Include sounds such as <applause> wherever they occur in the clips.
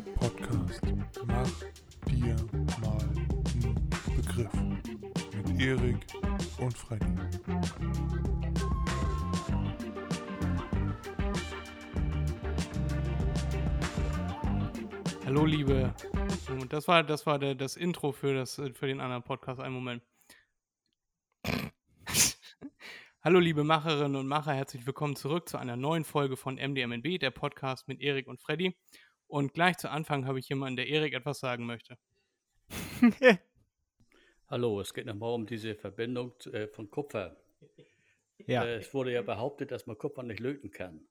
Podcast Mach dir mal einen Begriff mit Erik und Freddy. Hallo liebe. Das war das war der, das Intro für das für den anderen Podcast. Einen Moment. <laughs> Hallo liebe Macherinnen und Macher, herzlich willkommen zurück zu einer neuen Folge von MDMNB, der Podcast mit Erik und Freddy. Und gleich zu Anfang habe ich jemanden, der Erik etwas sagen möchte. <laughs> Hallo, es geht nochmal um diese Verbindung äh, von Kupfer. Ja. Äh, es wurde ja behauptet, dass man Kupfer nicht löten kann.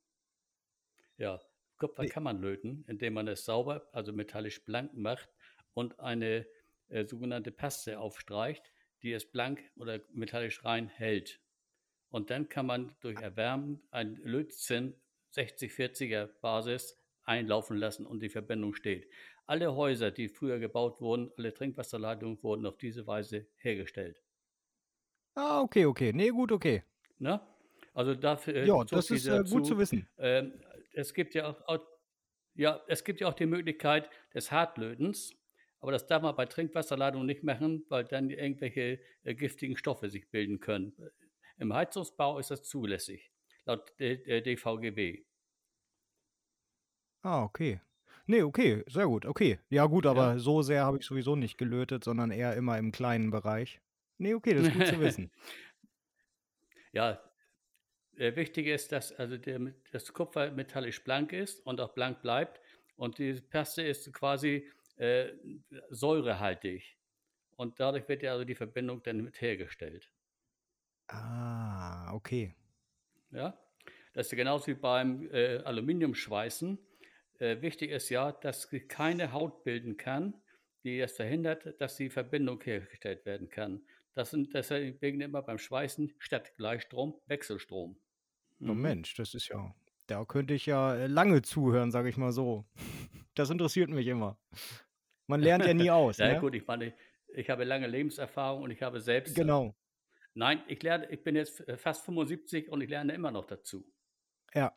Ja, Kupfer Nee. kann man löten, indem man es sauber, also metallisch blank macht und eine äh, sogenannte Paste aufstreicht, die es blank oder metallisch rein hält. Und dann kann man durch Erwärmen ein Lötzinn 60-40er Basis einlaufen lassen und die Verbindung steht. Alle Häuser, die früher gebaut wurden, alle Trinkwasserleitungen wurden auf diese Weise hergestellt. Ah, okay, okay. Nee, gut, okay. Ne? Also dafür. äh, Ja, das ist äh, gut zu wissen. Ähm, es gibt ja auch, auch, ja, es gibt ja auch die Möglichkeit des Hartlötens, aber das darf man bei Trinkwasserleitungen nicht machen, weil dann irgendwelche äh, giftigen Stoffe sich bilden können. Im Heizungsbau ist das zulässig, laut D äh, DVGB. Ah, okay. Nee, okay, sehr gut, okay. Ja, gut, aber Ja. so sehr habe ich sowieso nicht gelötet, sondern eher immer im kleinen Bereich. Nee, okay, das ist gut zu <laughs> wissen. Ja, äh, wichtig ist, dass also der, das Kupfer metallisch blank ist und auch blank bleibt. Und die Paste ist quasi äh, säurehaltig. Und dadurch wird ja also die Verbindung dann mit hergestellt. Ah, okay. Ja? Das ist ja genauso wie beim äh, Aluminiumschweißen. Äh, wichtig ist ja, dass sie keine Haut bilden kann, die es verhindert, dass die Verbindung hergestellt werden kann. Das sind deswegen immer beim Schweißen statt Gleichstrom Wechselstrom. Oh Mhm. Mensch, das ist ja. Da könnte ich ja äh, lange zuhören, sage ich mal so. <laughs> Das interessiert mich immer. Man lernt ja nie <laughs> aus, Ja, ne? gut, ich meine, ich habe lange Lebenserfahrung und ich habe selbst. Genau. Nein, ich lerne, ich bin jetzt äh, fast 75 und ich lerne immer noch dazu. Ja.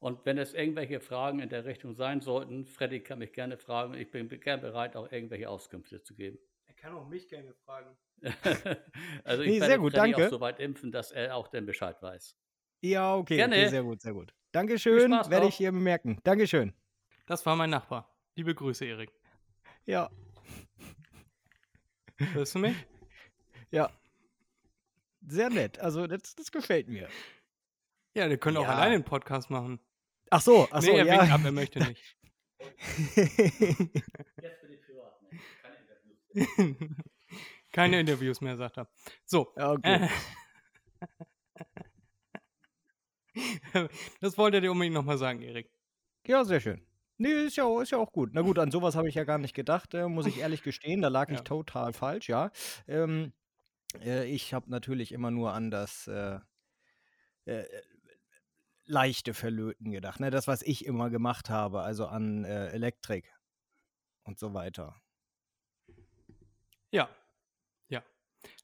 Und wenn es irgendwelche Fragen in der Richtung sein sollten, Freddy kann mich gerne fragen. Ich bin gerne bereit, auch irgendwelche Auskünfte zu geben. Er kann auch mich gerne fragen. <laughs> also ich Nee, werde sehr gut, Freddy danke. auch so weit impfen, dass er auch dann Bescheid weiß. Ja, okay, okay, Gerne. sehr gut, sehr gut. Dankeschön, werde ich hier bemerken. Dankeschön. Das war mein Nachbar. Liebe Grüße, Erik. Ja, Hörst du mich? ja. Sehr nett. Also, das, das gefällt mir. Ja, könnte auch Ja. alleine einen Podcast machen. Ach so, ach so, nee, er ja. winkt ab, er möchte nicht. <laughs> Jetzt bin ich privat. Ne? Keine Interviews. Keine Interviews mehr, sagt er. So. ja, okay. <laughs> Äh, das wollte er dir unbedingt nochmal sagen, Erik. Ja, sehr schön. Nee, ist ja, auch- ist ja auch gut. Na gut, an sowas habe ich ja gar nicht gedacht, äh, muss ich ehrlich gestehen. Da lag <laughs> ich Ja. total falsch, ja. Ähm, äh, ich habe natürlich immer nur an das äh, äh, leichte Verlöten gedacht. Ne? Das, was ich immer gemacht habe, also an äh, Elektrik und so weiter. Ja. Ja.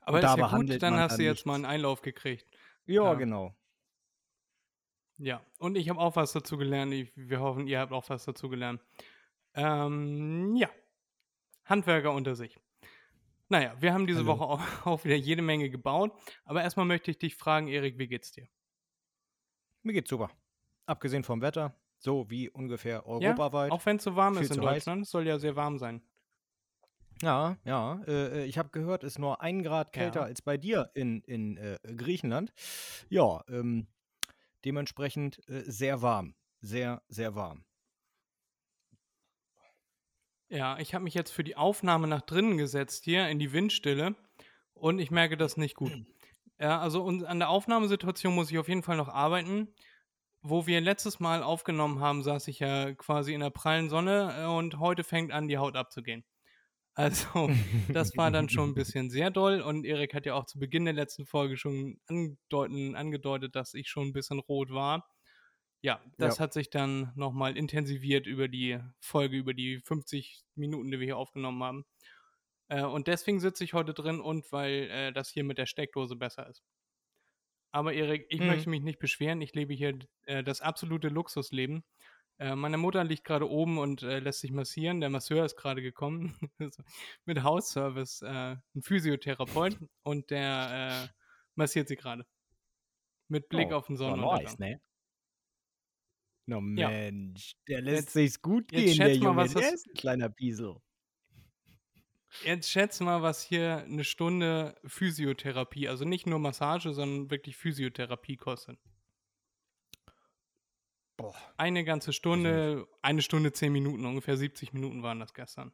Aber ist ja gut, dann hast dann du jetzt mal nichts. einen Einlauf gekriegt. Ja, Ja. genau. Ja. Und ich habe auch was dazu gelernt. Ich, wir hoffen, ihr habt auch was dazu gelernt. Ähm, ja. Handwerker unter sich. Naja, wir haben diese Hallo. Woche auch, <laughs> auch wieder jede Menge gebaut. Aber erstmal möchte ich dich fragen, Erik, wie geht's dir? Mir geht's super. Abgesehen vom Wetter, so wie ungefähr Ja, europaweit. auch wenn es so warm ist in heiß. Deutschland. Es soll ja sehr warm sein. Ja, ja. Äh, äh, ich habe gehört, es ist nur ein Grad kälter Ja. als bei dir in, in äh, Griechenland. Ja, ähm, dementsprechend äh, sehr warm. Sehr, sehr warm. Ja, ich habe mich jetzt für die Aufnahme nach drinnen gesetzt hier in die Windstille und ich merke das nicht gut. <clears throat> Ja, also und an der Aufnahmesituation muss ich auf jeden Fall noch arbeiten. Wo wir letztes Mal aufgenommen haben, saß ich ja quasi in der prallen Sonne äh, und heute fängt an, die Haut abzugehen. <laughs> Also, das war dann schon ein bisschen sehr doll und Erik hat ja auch zu Beginn der letzten Folge schon andeuten, angedeutet, dass ich schon ein bisschen rot war. Ja, das Ja. hat sich dann nochmal intensiviert über die Folge, über die 50 Minuten, die wir hier aufgenommen haben. Äh, und deswegen sitze ich heute drin und weil äh, das hier mit der Steckdose besser ist. Aber Erik, ich Mhm. möchte mich nicht beschweren. Ich lebe hier äh, das absolute Luxusleben. Äh, meine Mutter liegt gerade oben und äh, lässt sich massieren. Der Masseur ist gerade gekommen <laughs> mit Hausservice, äh, ein Physiotherapeut und der äh, massiert sie gerade. Mit Blick Oh, auf den ja, Sonnenuntergang. nice, ne? No Ja. Mensch, der lässt Jetzt- sich's gut jetzt gehen, der mal, Junge. was Der ist ein kleiner Piesel. Jetzt schätz mal, was hier eine Stunde Physiotherapie, also nicht nur Massage, sondern wirklich Physiotherapie kostet. Boah. Eine ganze Stunde, eine Stunde, zehn Minuten, ungefähr 70 Minuten waren das gestern.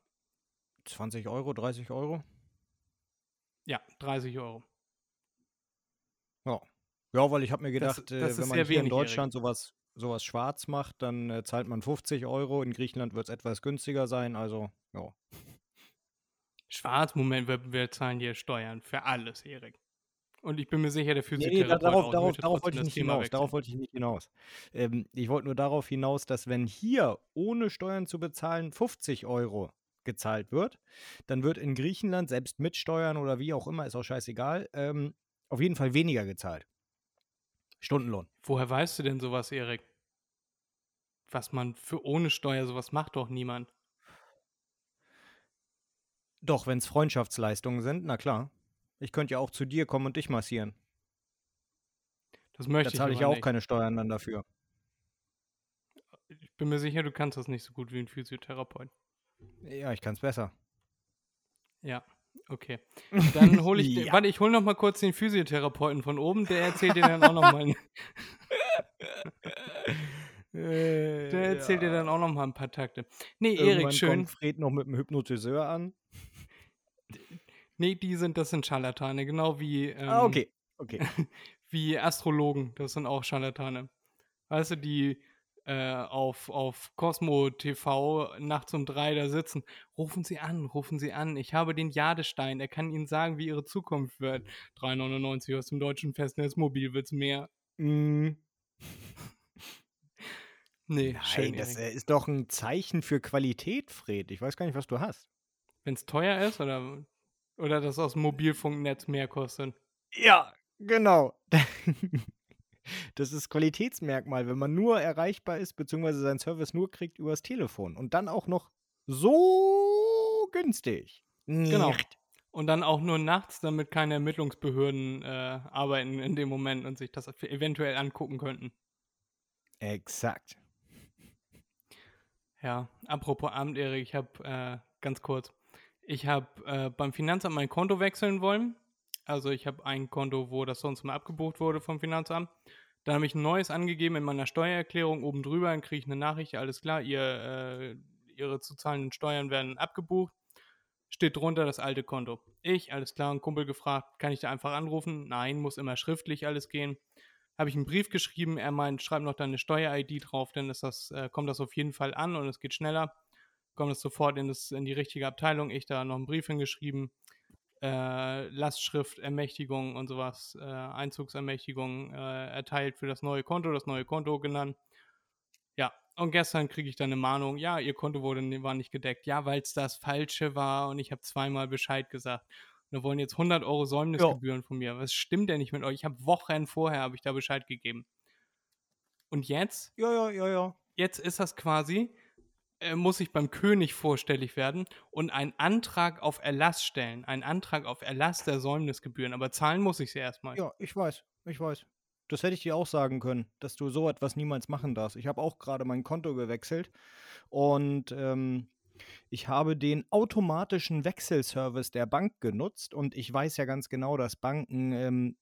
20 Euro, 30 Euro? Ja, 30 Euro. Ja. Ja, weil ich habe mir Das- gedacht, das äh, ist wenn man hier in. Deutschland sowas, sowas schwarz macht, dann äh, zahlt man 50 Euro. In Griechenland wird es etwas günstiger sein. Also, ja. Schwarz, Moment, wir, wir zahlen hier Steuern für alles, Erik. Und ich bin mir sicher, der Nee, nee, da, darauf, darauf, darauf wollte ich nicht Thema hinaus. wechseln. Darauf wollte ich nicht hinaus. Ähm, ich wollte nur darauf hinaus, dass wenn hier ohne Steuern zu bezahlen 50 Euro gezahlt wird, dann wird in Griechenland, selbst mit Steuern oder wie auch immer, ist auch scheißegal, ähm, auf jeden Fall weniger gezahlt. Stundenlohn. Woher weißt du denn sowas, Erik? Was man für ohne Steuer, sowas macht doch niemand. Doch, wenn es Freundschaftsleistungen sind, na klar. Ich könnte ja auch zu dir kommen und dich massieren. Das Da möchte ich zahle ich ja auch nicht. keine Steuern dann dafür. Ich bin mir sicher, du kannst das nicht so gut wie ein Physiotherapeut. Ja, ich kann es besser. Ja, okay. Dann <laughs> hole ich, den- Ja. warte, ich hole noch mal kurz den Physiotherapeuten von oben, der erzählt dir dann auch noch mal, <laughs> <laughs> der erzählt dir dann auch noch mal ein paar Takte. Nee, Erik, Irgendwann schön. kommt Fred noch mit dem Hypnotiseur an. Nee, die sind, das sind Scharlatane, genau wie, ähm, ah, okay. Okay. <laughs> wie Astrologen, das sind auch Scharlatane. Weißt du, die äh, auf, auf Cosmo TV nachts um drei da sitzen. Rufen Sie an, rufen Sie an. Ich habe den Jadestein. Er kann Ihnen sagen, wie Ihre Zukunft wird. 3,99 aus dem deutschen Festnetzmobil wird's mehr. Mm, <laughs> Nee, Nein, schön, das Erik. äh, ist doch ein Zeichen für Qualität, Fred. Ich weiß gar nicht, was du hast. Wenn es teuer ist oder, oder das aus dem Mobilfunknetz mehr kostet. Ja, genau. <laughs> Das ist Qualitätsmerkmal, wenn man nur erreichbar ist, beziehungsweise seinen Service nur kriegt übers Telefon. Und dann auch noch so günstig. Genau. Und dann auch nur nachts, damit keine Ermittlungsbehörden äh, arbeiten in dem Moment und sich das eventuell angucken könnten. Exakt. Ja, apropos Amt, Erik, ich habe äh, ganz kurz, ich habe äh, beim Finanzamt mein Konto wechseln wollen. Also ich habe ein Konto, wo das sonst mal abgebucht wurde vom Finanzamt. Dann habe ich ein neues angegeben in meiner Steuererklärung oben drüber, dann kriege ich eine Nachricht, alles klar, ihr, äh, ihre zu zahlenden Steuern werden abgebucht. Steht drunter das alte Konto. Ich, alles klar, ein Kumpel gefragt, kann ich da einfach anrufen? Nein, muss immer schriftlich alles gehen. Habe ich einen Brief geschrieben, er meint, schreib noch deine Steuer-ID drauf, ist das, äh, kommt das auf jeden Fall an und es geht schneller. Kommt es sofort in, das, in die richtige Abteilung. Ich da noch einen Brief hingeschrieben, äh, Lastschrift, Ermächtigung und sowas, äh, Einzugsermächtigung äh, erteilt für das neue Konto, das neue Konto genannt. Ja, und gestern kriege ich dann eine Mahnung, ja, ihr Konto wurde, war nicht gedeckt. Ja, weil es das Falsche war und ich habe zweimal Bescheid gesagt. Und da wollen jetzt 100 Euro Säumnisgebühren von mir. Was stimmt denn nicht mit euch? Ich habe Wochen vorher, habe ich da Bescheid gegeben. Und jetzt, Ja, ja, ja, ja. jetzt ist das quasi, muss ich beim König vorstellig werden und einen Antrag auf Erlass stellen. Einen Antrag auf Erlass der Säumnisgebühren. Aber zahlen muss ich sie erstmal. Ja, ich weiß. Ich weiß. Das hätte ich dir auch sagen können, dass du so etwas niemals machen darfst. Ich habe auch gerade mein Konto gewechselt und ähm, ich habe den automatischen Wechselservice der Bank genutzt und ich weiß ja ganz genau, dass Banken ähm,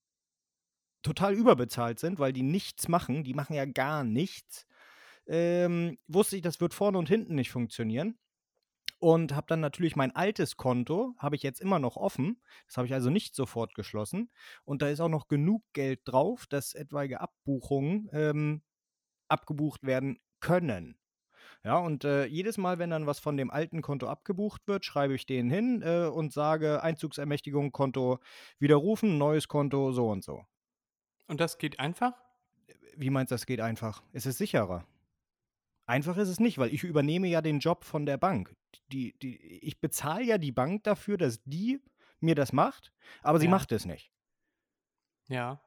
total überbezahlt sind, weil die nichts machen. Die machen ja gar nichts. Ähm, wusste ich, das wird vorne und hinten nicht funktionieren. Und habe dann natürlich mein altes Konto, habe ich jetzt immer noch offen. Das habe ich also nicht sofort geschlossen. Und da ist auch noch genug Geld drauf, dass etwaige Abbuchungen ähm, abgebucht werden können. Ja, und äh, jedes Mal, wenn dann was von dem alten Konto abgebucht wird, schreibe ich den hin äh, und sage Einzugsermächtigung, Konto widerrufen, neues Konto, so und so. Und das geht einfach? Wie meinst du, das geht einfach? Es ist sicherer. Einfach ist es nicht, weil ich übernehme ja den Job von der Bank. Die, die, ich bezahle ja die Bank dafür, dass die mir das macht, aber sie Ja. macht es nicht. Ja.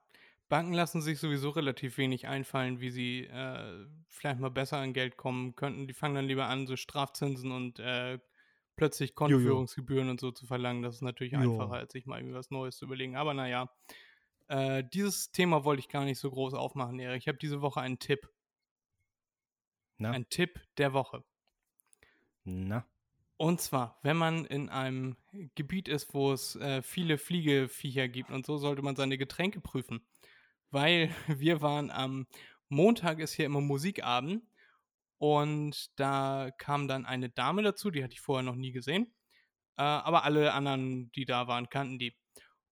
Banken lassen sich sowieso relativ wenig einfallen, wie sie äh, vielleicht mal besser an Geld kommen könnten. Die fangen dann lieber an, so Strafzinsen und äh, plötzlich Kontoführungsgebühren und so zu verlangen. Das ist natürlich Jo. einfacher, als sich mal irgendwie was Neues zu überlegen. Aber naja, äh, dieses Thema wollte ich gar nicht so groß aufmachen, Erik. Ich habe diese Woche einen Tipp. Na? Ein Tipp der Woche. Na? Und zwar, wenn man in einem Gebiet ist, wo es äh, viele Fliegeviecher gibt und so, sollte man seine Getränke prüfen. Weil <laughs> wir waren am Montag ist hier immer Musikabend und da kam dann eine Dame dazu, die hatte ich vorher noch nie gesehen. Äh, aber alle anderen, die da waren, kannten die.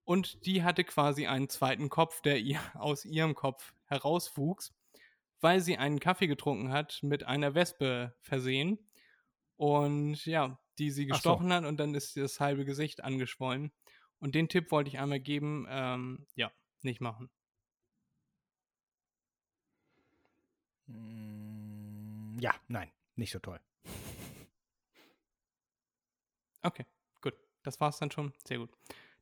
Und die hatte quasi einen zweiten Kopf, der ihr <laughs> aus ihrem Kopf herauswuchs, weil sie einen Kaffee getrunken hat, mit einer Wespe versehen. Und ja, die sie Ach so. gestochen hat und dann ist das halbe Gesicht angeschwollen. Und den Tipp wollte ich einmal geben, ähm, ja, nicht machen. Mm, Ja, nein, nicht so toll. <laughs> Okay, gut. Das war's dann schon. Sehr gut.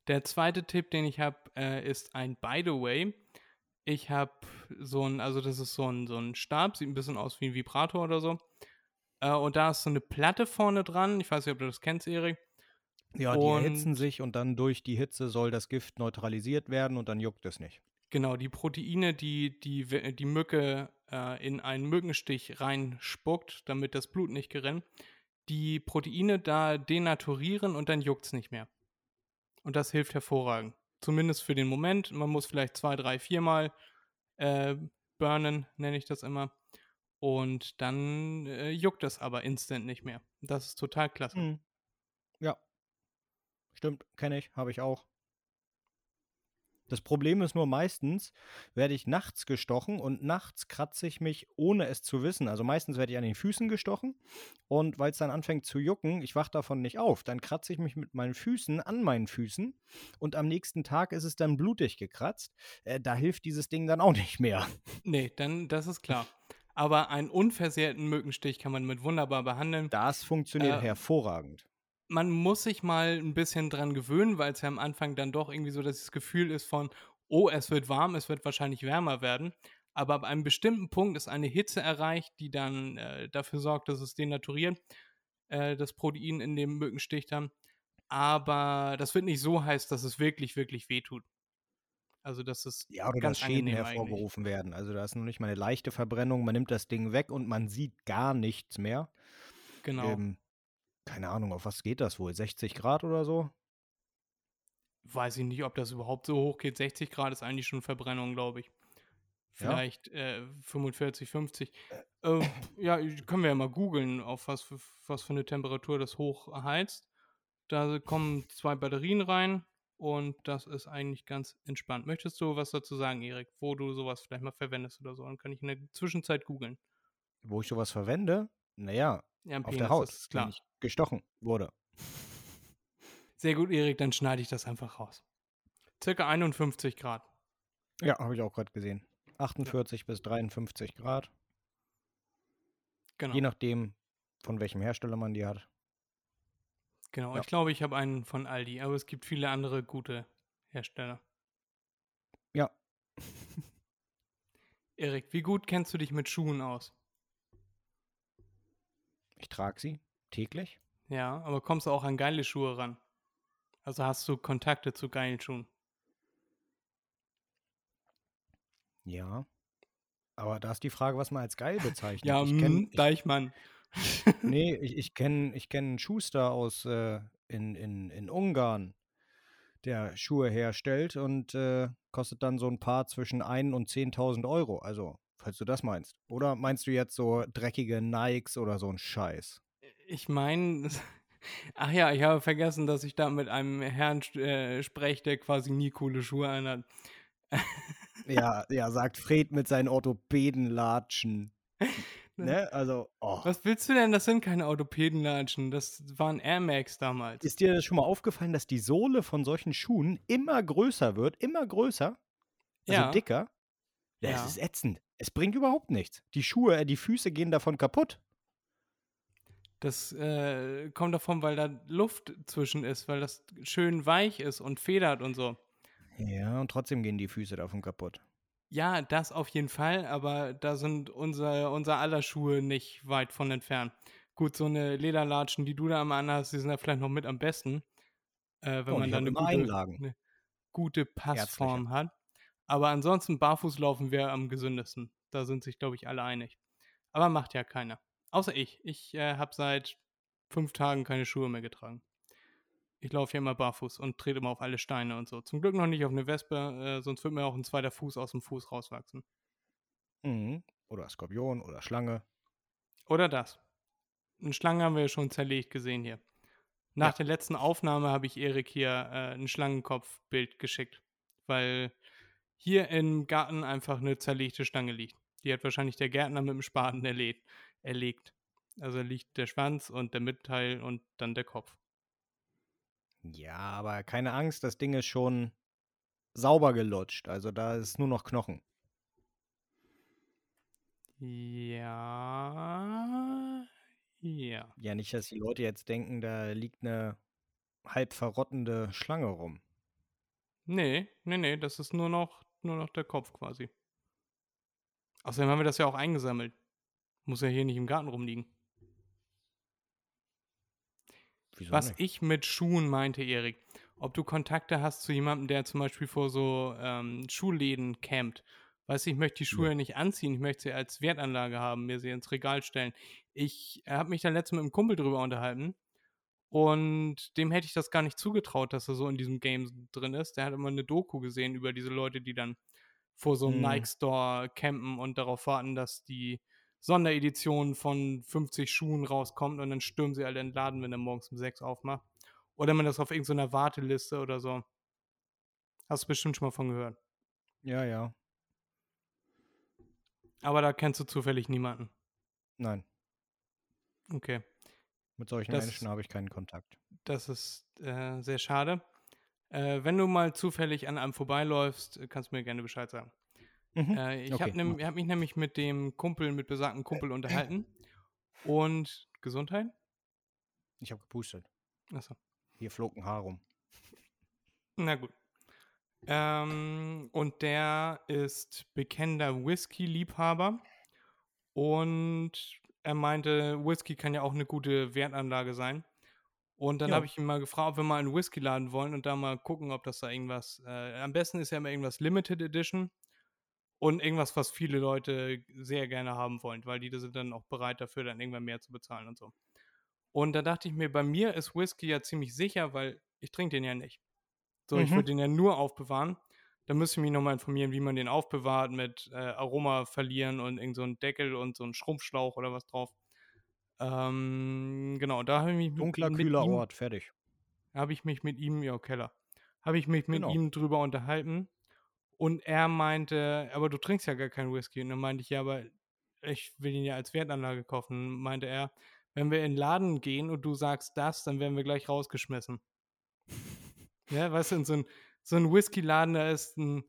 Der zweite Tipp, den ich habe, äh, ist ein By the way. Ich habe so ein, also das ist so ein, so ein Stab, sieht ein bisschen aus wie ein Vibrator oder so. Äh, und da ist so eine Platte vorne dran. Ich weiß nicht, ob du das kennst, Erik. Ja, die Und- erhitzen sich und dann durch die Hitze soll das Gift neutralisiert werden und dann juckt es nicht. Genau, die Proteine, die die, die Mücke äh, in einen Mückenstich reinspuckt, damit das Blut nicht gerinnt, die Proteine da denaturieren und dann juckt es nicht mehr. Und das hilft hervorragend. Zumindest für den Moment. Man muss vielleicht zwei, drei, viermal äh, burnen, nenne ich das immer. Und dann äh, juckt es aber instant nicht mehr. Das ist total klasse. Hm. Ja. Stimmt, kenne ich, habe ich auch. Das Problem ist nur meistens, werde ich nachts gestochen und nachts kratze ich mich, ohne es zu wissen. Also meistens werde ich an den Füßen gestochen und weil es dann anfängt zu jucken, ich wach davon nicht auf, dann kratze ich mich mit meinen Füßen an meinen Füßen und am nächsten Tag ist es dann blutig gekratzt. Äh, da hilft dieses Ding dann auch nicht mehr. Nee, dann, das ist klar. Aber einen unversehrten Mückenstich kann man mit wunderbar behandeln. Das funktioniert Äh, hervorragend. Man muss sich mal ein bisschen dran gewöhnen, weil es ja am Anfang dann doch irgendwie so das Gefühl ist von, oh, es wird warm, es wird wahrscheinlich wärmer werden. Aber ab einem bestimmten Punkt ist eine Hitze erreicht, die dann äh, dafür sorgt, dass es denaturiert, äh, das Protein in dem Mückenstich dann. Aber das wird nicht so heiß, dass es wirklich, wirklich wehtut. Also das ist Ja, oder ganz dass Schäden angenehm eigentlich. hervorgerufen werden. Also da ist noch nicht mal eine leichte Verbrennung. Man nimmt das Ding weg und man sieht gar nichts mehr. Genau. Ähm, keine Ahnung, auf was geht das wohl? 60 Grad oder so? Weiß ich nicht, ob das überhaupt so hoch geht. 60 Grad ist eigentlich schon Verbrennung, glaube ich. Ja? Vielleicht äh, 45, 50. Äh, ja, können wir ja mal googeln, auf was für, was für eine Temperatur das hochheizt. Da kommen zwei Batterien rein und das ist eigentlich ganz entspannt. Möchtest du was dazu sagen, Erik, wo du sowas vielleicht mal verwendest oder so? Dann kann ich in der Zwischenzeit googeln. Wo ich sowas verwende? Naja, Ja, auf Penis, der Haut, ist klar. gestochen wurde. <laughs> Sehr gut, Erik, dann schneide ich das einfach raus. Circa 51 Grad. Ja, habe ich auch gerade gesehen. 48 bis 53 Grad. Genau. Je nachdem, von welchem Hersteller man die hat. Genau, Ja. ich glaube, ich habe einen von Aldi, aber es gibt viele andere gute Hersteller. Ja. <laughs> Erik, wie gut kennst du dich mit Schuhen aus? Ich trage sie täglich. Ja, aber kommst du auch an geile Schuhe ran? Also hast du Kontakte zu geilen Schuhen? Ja. Aber da ist die Frage, was man als geil <laughs> bezeichnet. Ja, ich mm, kenn, ich, Deichmann. <laughs> nee, <laughs> ich, ich kenne ich kenn einen Schuster aus äh, in, in, in Ungarn, der Schuhe herstellt und äh, kostet dann so ein Paar zwischen 1 und 10.000 Euro. Also, falls du das meinst. Oder meinst du jetzt so dreckige Nikes oder so ein Scheiß? Ich meine, <laughs> ach ja, ich habe vergessen, dass ich da mit einem Herrn äh, spreche, der quasi nie coole Schuhe anhat. Ja, ja, sagt Fred mit seinen Orthopädenlatschen. <laughs> ne? Also, oh. Was willst du denn? Das sind keine Orthopädenlatschen. Das waren Air Max damals. Ist dir das schon mal aufgefallen, dass die Sohle von solchen Schuhen immer größer wird, immer größer, also Ja. dicker? Ja, Ja. Es ist ätzend. Es bringt überhaupt nichts. Die Schuhe, äh, die Füße gehen davon kaputt. Das äh, kommt davon, weil da Luft zwischen ist, weil das schön weich ist und federt und so. Ja, und trotzdem gehen die Füße davon kaputt. Ja, das auf jeden Fall, aber da sind unser, unser aller Schuhe nicht weit von entfernt. Gut, so eine Lederlatschen, die du da am anhast, die sind ja vielleicht noch mit am besten, äh, wenn Oh, man dann eine gute, eine gute Passform Ärztliche. hat. Aber ansonsten barfuß laufen wäre am gesündesten. Da sind sich, glaube ich, alle einig. Aber macht ja keiner. Außer ich. Ich äh, habe seit fünf Tagen keine Schuhe mehr getragen. Ich laufe hier immer barfuß und trete immer auf alle Steine und so. Zum Glück noch nicht auf eine Wespe, äh, sonst wird mir auch ein zweiter Fuß aus dem Fuß rauswachsen. Mhm. Oder Skorpion oder Schlange. Oder das. Eine Schlange haben wir ja schon zerlegt gesehen hier. Nach Ja. der letzten Aufnahme habe ich Erik hier äh, ein Schlangenkopfbild geschickt, weil hier im Garten einfach eine zerlegte Schlange liegt. Die hat wahrscheinlich der Gärtner mit dem Spaten erlegt. erlegt. Also liegt der Schwanz und der Mittelteil und dann der Kopf. Ja, aber keine Angst, das Ding ist schon sauber gelutscht. Also da ist nur noch Knochen. Ja. Ja. Ja, nicht, dass die Leute jetzt denken, da liegt eine halb verrottende Schlange rum. Nee, nee, nee, das ist nur noch, nur noch der Kopf quasi. Außerdem haben wir das ja auch eingesammelt. Muss ja hier nicht im Garten rumliegen. Wieso Was nicht? ich mit Schuhen meinte, Erik, ob du Kontakte hast zu jemandem, der zum Beispiel vor so ähm, Schuhläden campt. Weißt du, ich möchte die Schuhe Ja. nicht anziehen, ich möchte sie als Wertanlage haben, mir sie ins Regal stellen. Ich habe mich dann letztens mit einem Kumpel drüber unterhalten und dem hätte ich das gar nicht zugetraut, dass er so in diesem Game drin ist. Der hat immer eine Doku gesehen über diese Leute, die dann vor so einem Hm. Nike-Store campen und darauf warten, dass die Sonderedition von 50 Schuhen rauskommt und dann stürmen sie alle in den Laden, wenn er morgens um 6 aufmacht. Oder man das auf irgendeiner Warteliste oder so. Hast du bestimmt schon mal von gehört. Ja, ja. Aber da kennst du zufällig niemanden. Nein, Okay. Mit solchen Das- Menschen habe ich keinen Kontakt. Das ist äh, sehr schade. Äh, wenn du mal zufällig an einem vorbeiläufst, äh, kannst du mir gerne Bescheid sagen. Mhm. Äh, ich Okay, habe hab mich nämlich mit dem Kumpel, mit besagten Kumpel unterhalten. Und Gesundheit? Ich habe gepustet. Achso. Hier flog ein Haar rum. Na gut. Ähm, und der ist bekennender Whisky-Liebhaber. Und er meinte, Whisky kann ja auch eine gute Wertanlage sein. Und dann Ja. habe ich ihn mal gefragt, ob wir mal einen Whisky laden wollen und da mal gucken, ob das da irgendwas. Äh, am besten ist ja immer irgendwas Limited Edition und irgendwas, was viele Leute sehr gerne haben wollen, weil die sind dann auch bereit dafür, dann irgendwann mehr zu bezahlen und so. Und da dachte ich mir, bei mir ist Whisky ja ziemlich sicher, weil ich trinke den ja nicht. So, ich Mhm. würde den ja nur aufbewahren. Da müsste ich mich nochmal informieren, wie man den aufbewahrt mit äh, Aroma verlieren und irgend so ein Deckel und so ein Schrumpfschlauch oder was drauf. Ähm, genau, da habe ich mich mit, Dunkler, mit kühler ihm, Ort, fertig. habe ich mich mit ihm, ja, Keller, habe ich mich mit Genau. ihm drüber unterhalten und er meinte, aber du trinkst ja gar keinen Whisky. Und dann meinte ich, ja, aber ich will ihn ja als Wertanlage kaufen. Und meinte er, wenn wir in den Laden gehen und du sagst das, dann werden wir gleich rausgeschmissen. <laughs> Ja, weißt du, in so ein, so ein Whisky-Laden, da ist ein,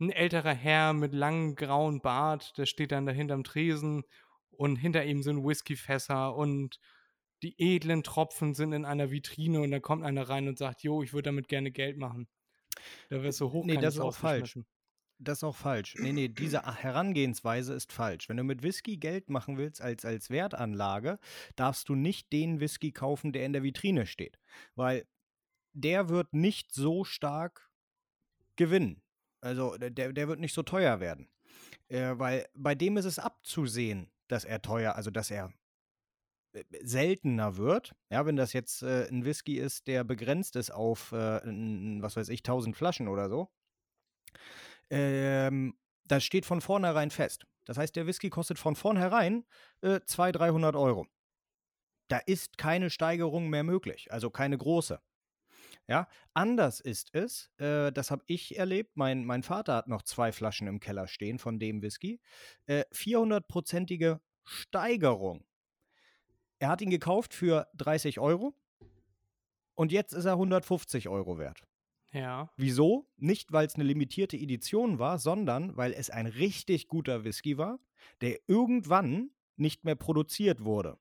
ein älterer Herr mit langem grauen Bart, der steht dann da hinterm Tresen und hinter ihm sind Whiskyfässer und die edlen Tropfen sind in einer Vitrine und da kommt einer rein und sagt, jo, ich würde damit gerne Geld machen. Da wirst du hoch Nee, das ist auch falsch. Das ist auch falsch. Nee, nee, diese Herangehensweise ist falsch. Wenn du mit Whisky Geld machen willst als, als Wertanlage, darfst du nicht den Whisky kaufen, der in der Vitrine steht. Weil der wird nicht so stark gewinnen. Also der, der wird nicht so teuer werden. Äh, weil bei dem ist es abzusehen, dass er teuer, also dass er äh, seltener wird. Ja, wenn das jetzt äh, ein Whisky ist, der begrenzt ist auf, äh, was weiß ich, 1000 Flaschen oder so, ähm, das steht von vornherein fest. Das heißt, der Whisky kostet von vornherein äh, 200, 300 Euro. Da ist keine Steigerung mehr möglich, also keine große. Ja, anders ist es, äh, das habe ich erlebt. Mein, mein Vater hat noch zwei Flaschen im Keller stehen von dem Whisky. Äh, 400-prozentige Steigerung. Er hat ihn gekauft für 30 Euro und jetzt ist er 150 Euro wert. Ja, Wieso? Nicht, weil es eine limitierte Edition war, sondern weil es ein richtig guter Whisky war, der irgendwann nicht mehr produziert wurde.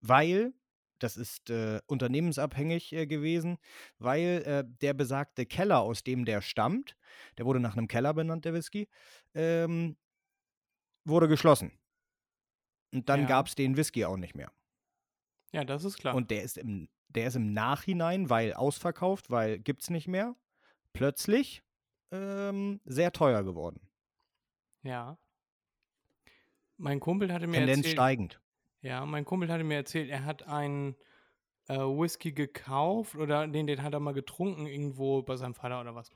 Weil Das ist äh, unternehmensabhängig äh, gewesen, weil äh, der besagte Keller, aus dem der stammt, der wurde nach einem Keller benannt, der Whisky, ähm, wurde geschlossen. Und dann Ja. gab es den Whisky auch nicht mehr. Ja, das ist klar. Und der ist im, der ist im Nachhinein, weil ausverkauft, weil gibt's nicht mehr, plötzlich ähm, sehr teuer geworden. ja. Mein Kumpel hatte mir Tendenz erzählt, steigend. Ja, mein Kumpel hatte mir erzählt, er hat einen äh, Whisky gekauft oder den, den hat er mal getrunken irgendwo bei seinem Vater oder was.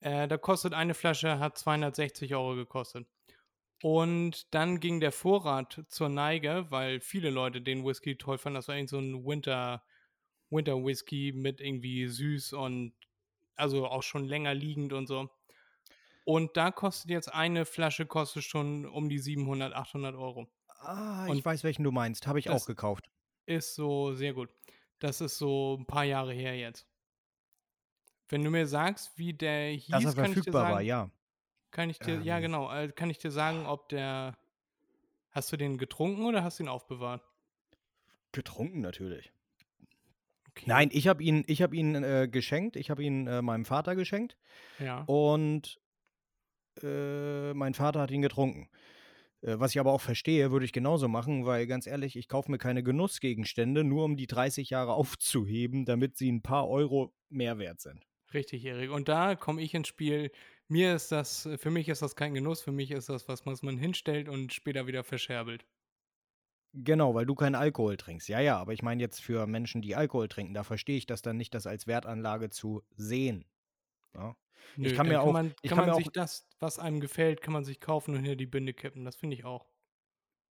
Äh, da kostet eine Flasche, hat 260 Euro gekostet. Und dann ging der Vorrat zur Neige, weil viele Leute den Whisky toll fanden. Das war irgendwie so ein Winter, Winter Whisky mit irgendwie süß und also auch schon länger liegend und so. Und da kostet jetzt eine Flasche kostet schon um die 700, 800 Euro. Ah, Und ich weiß, welchen du meinst. Habe ich auch gekauft. Ist so sehr gut. Das ist so ein paar Jahre her jetzt. Wenn du mir sagst, wie der hieß, Dass er kann ich dir verfügbar sagen, war, ja. kann ich dir, ja Ähm. genau, äh, kann ich dir sagen, ob der, hast du den getrunken oder hast du ihn aufbewahrt? Getrunken natürlich. Okay. Nein, ich habe ihn, ich habe ihn äh, geschenkt. Ich habe ihn äh, meinem Vater geschenkt Ja. und äh, mein Vater hat ihn getrunken. Äh, was ich aber auch verstehe, würde ich genauso machen, weil ganz ehrlich, ich kaufe mir keine Genussgegenstände, nur um die 30 Jahre <laughs> aufzuheben, damit sie ein paar Euro mehr wert sind. Richtig, Erik. Und da komme ich ins Spiel. Mir ist das, für mich ist das kein Genuss, für mich ist das was, was man hinstellt und später wieder verscherbelt. Genau, weil du keinen Alkohol trinkst. Ja, ja, aber ich meine jetzt für Menschen, die Alkohol trinken, da verstehe ich das dann nicht, das als Wertanlage zu sehen. Ja. Nö, kann dann mir auch- man, ich kann kann man mir sich auch- das, was einem gefällt, kann man sich kaufen und hinter die Binde kippen. Das finde ich auch.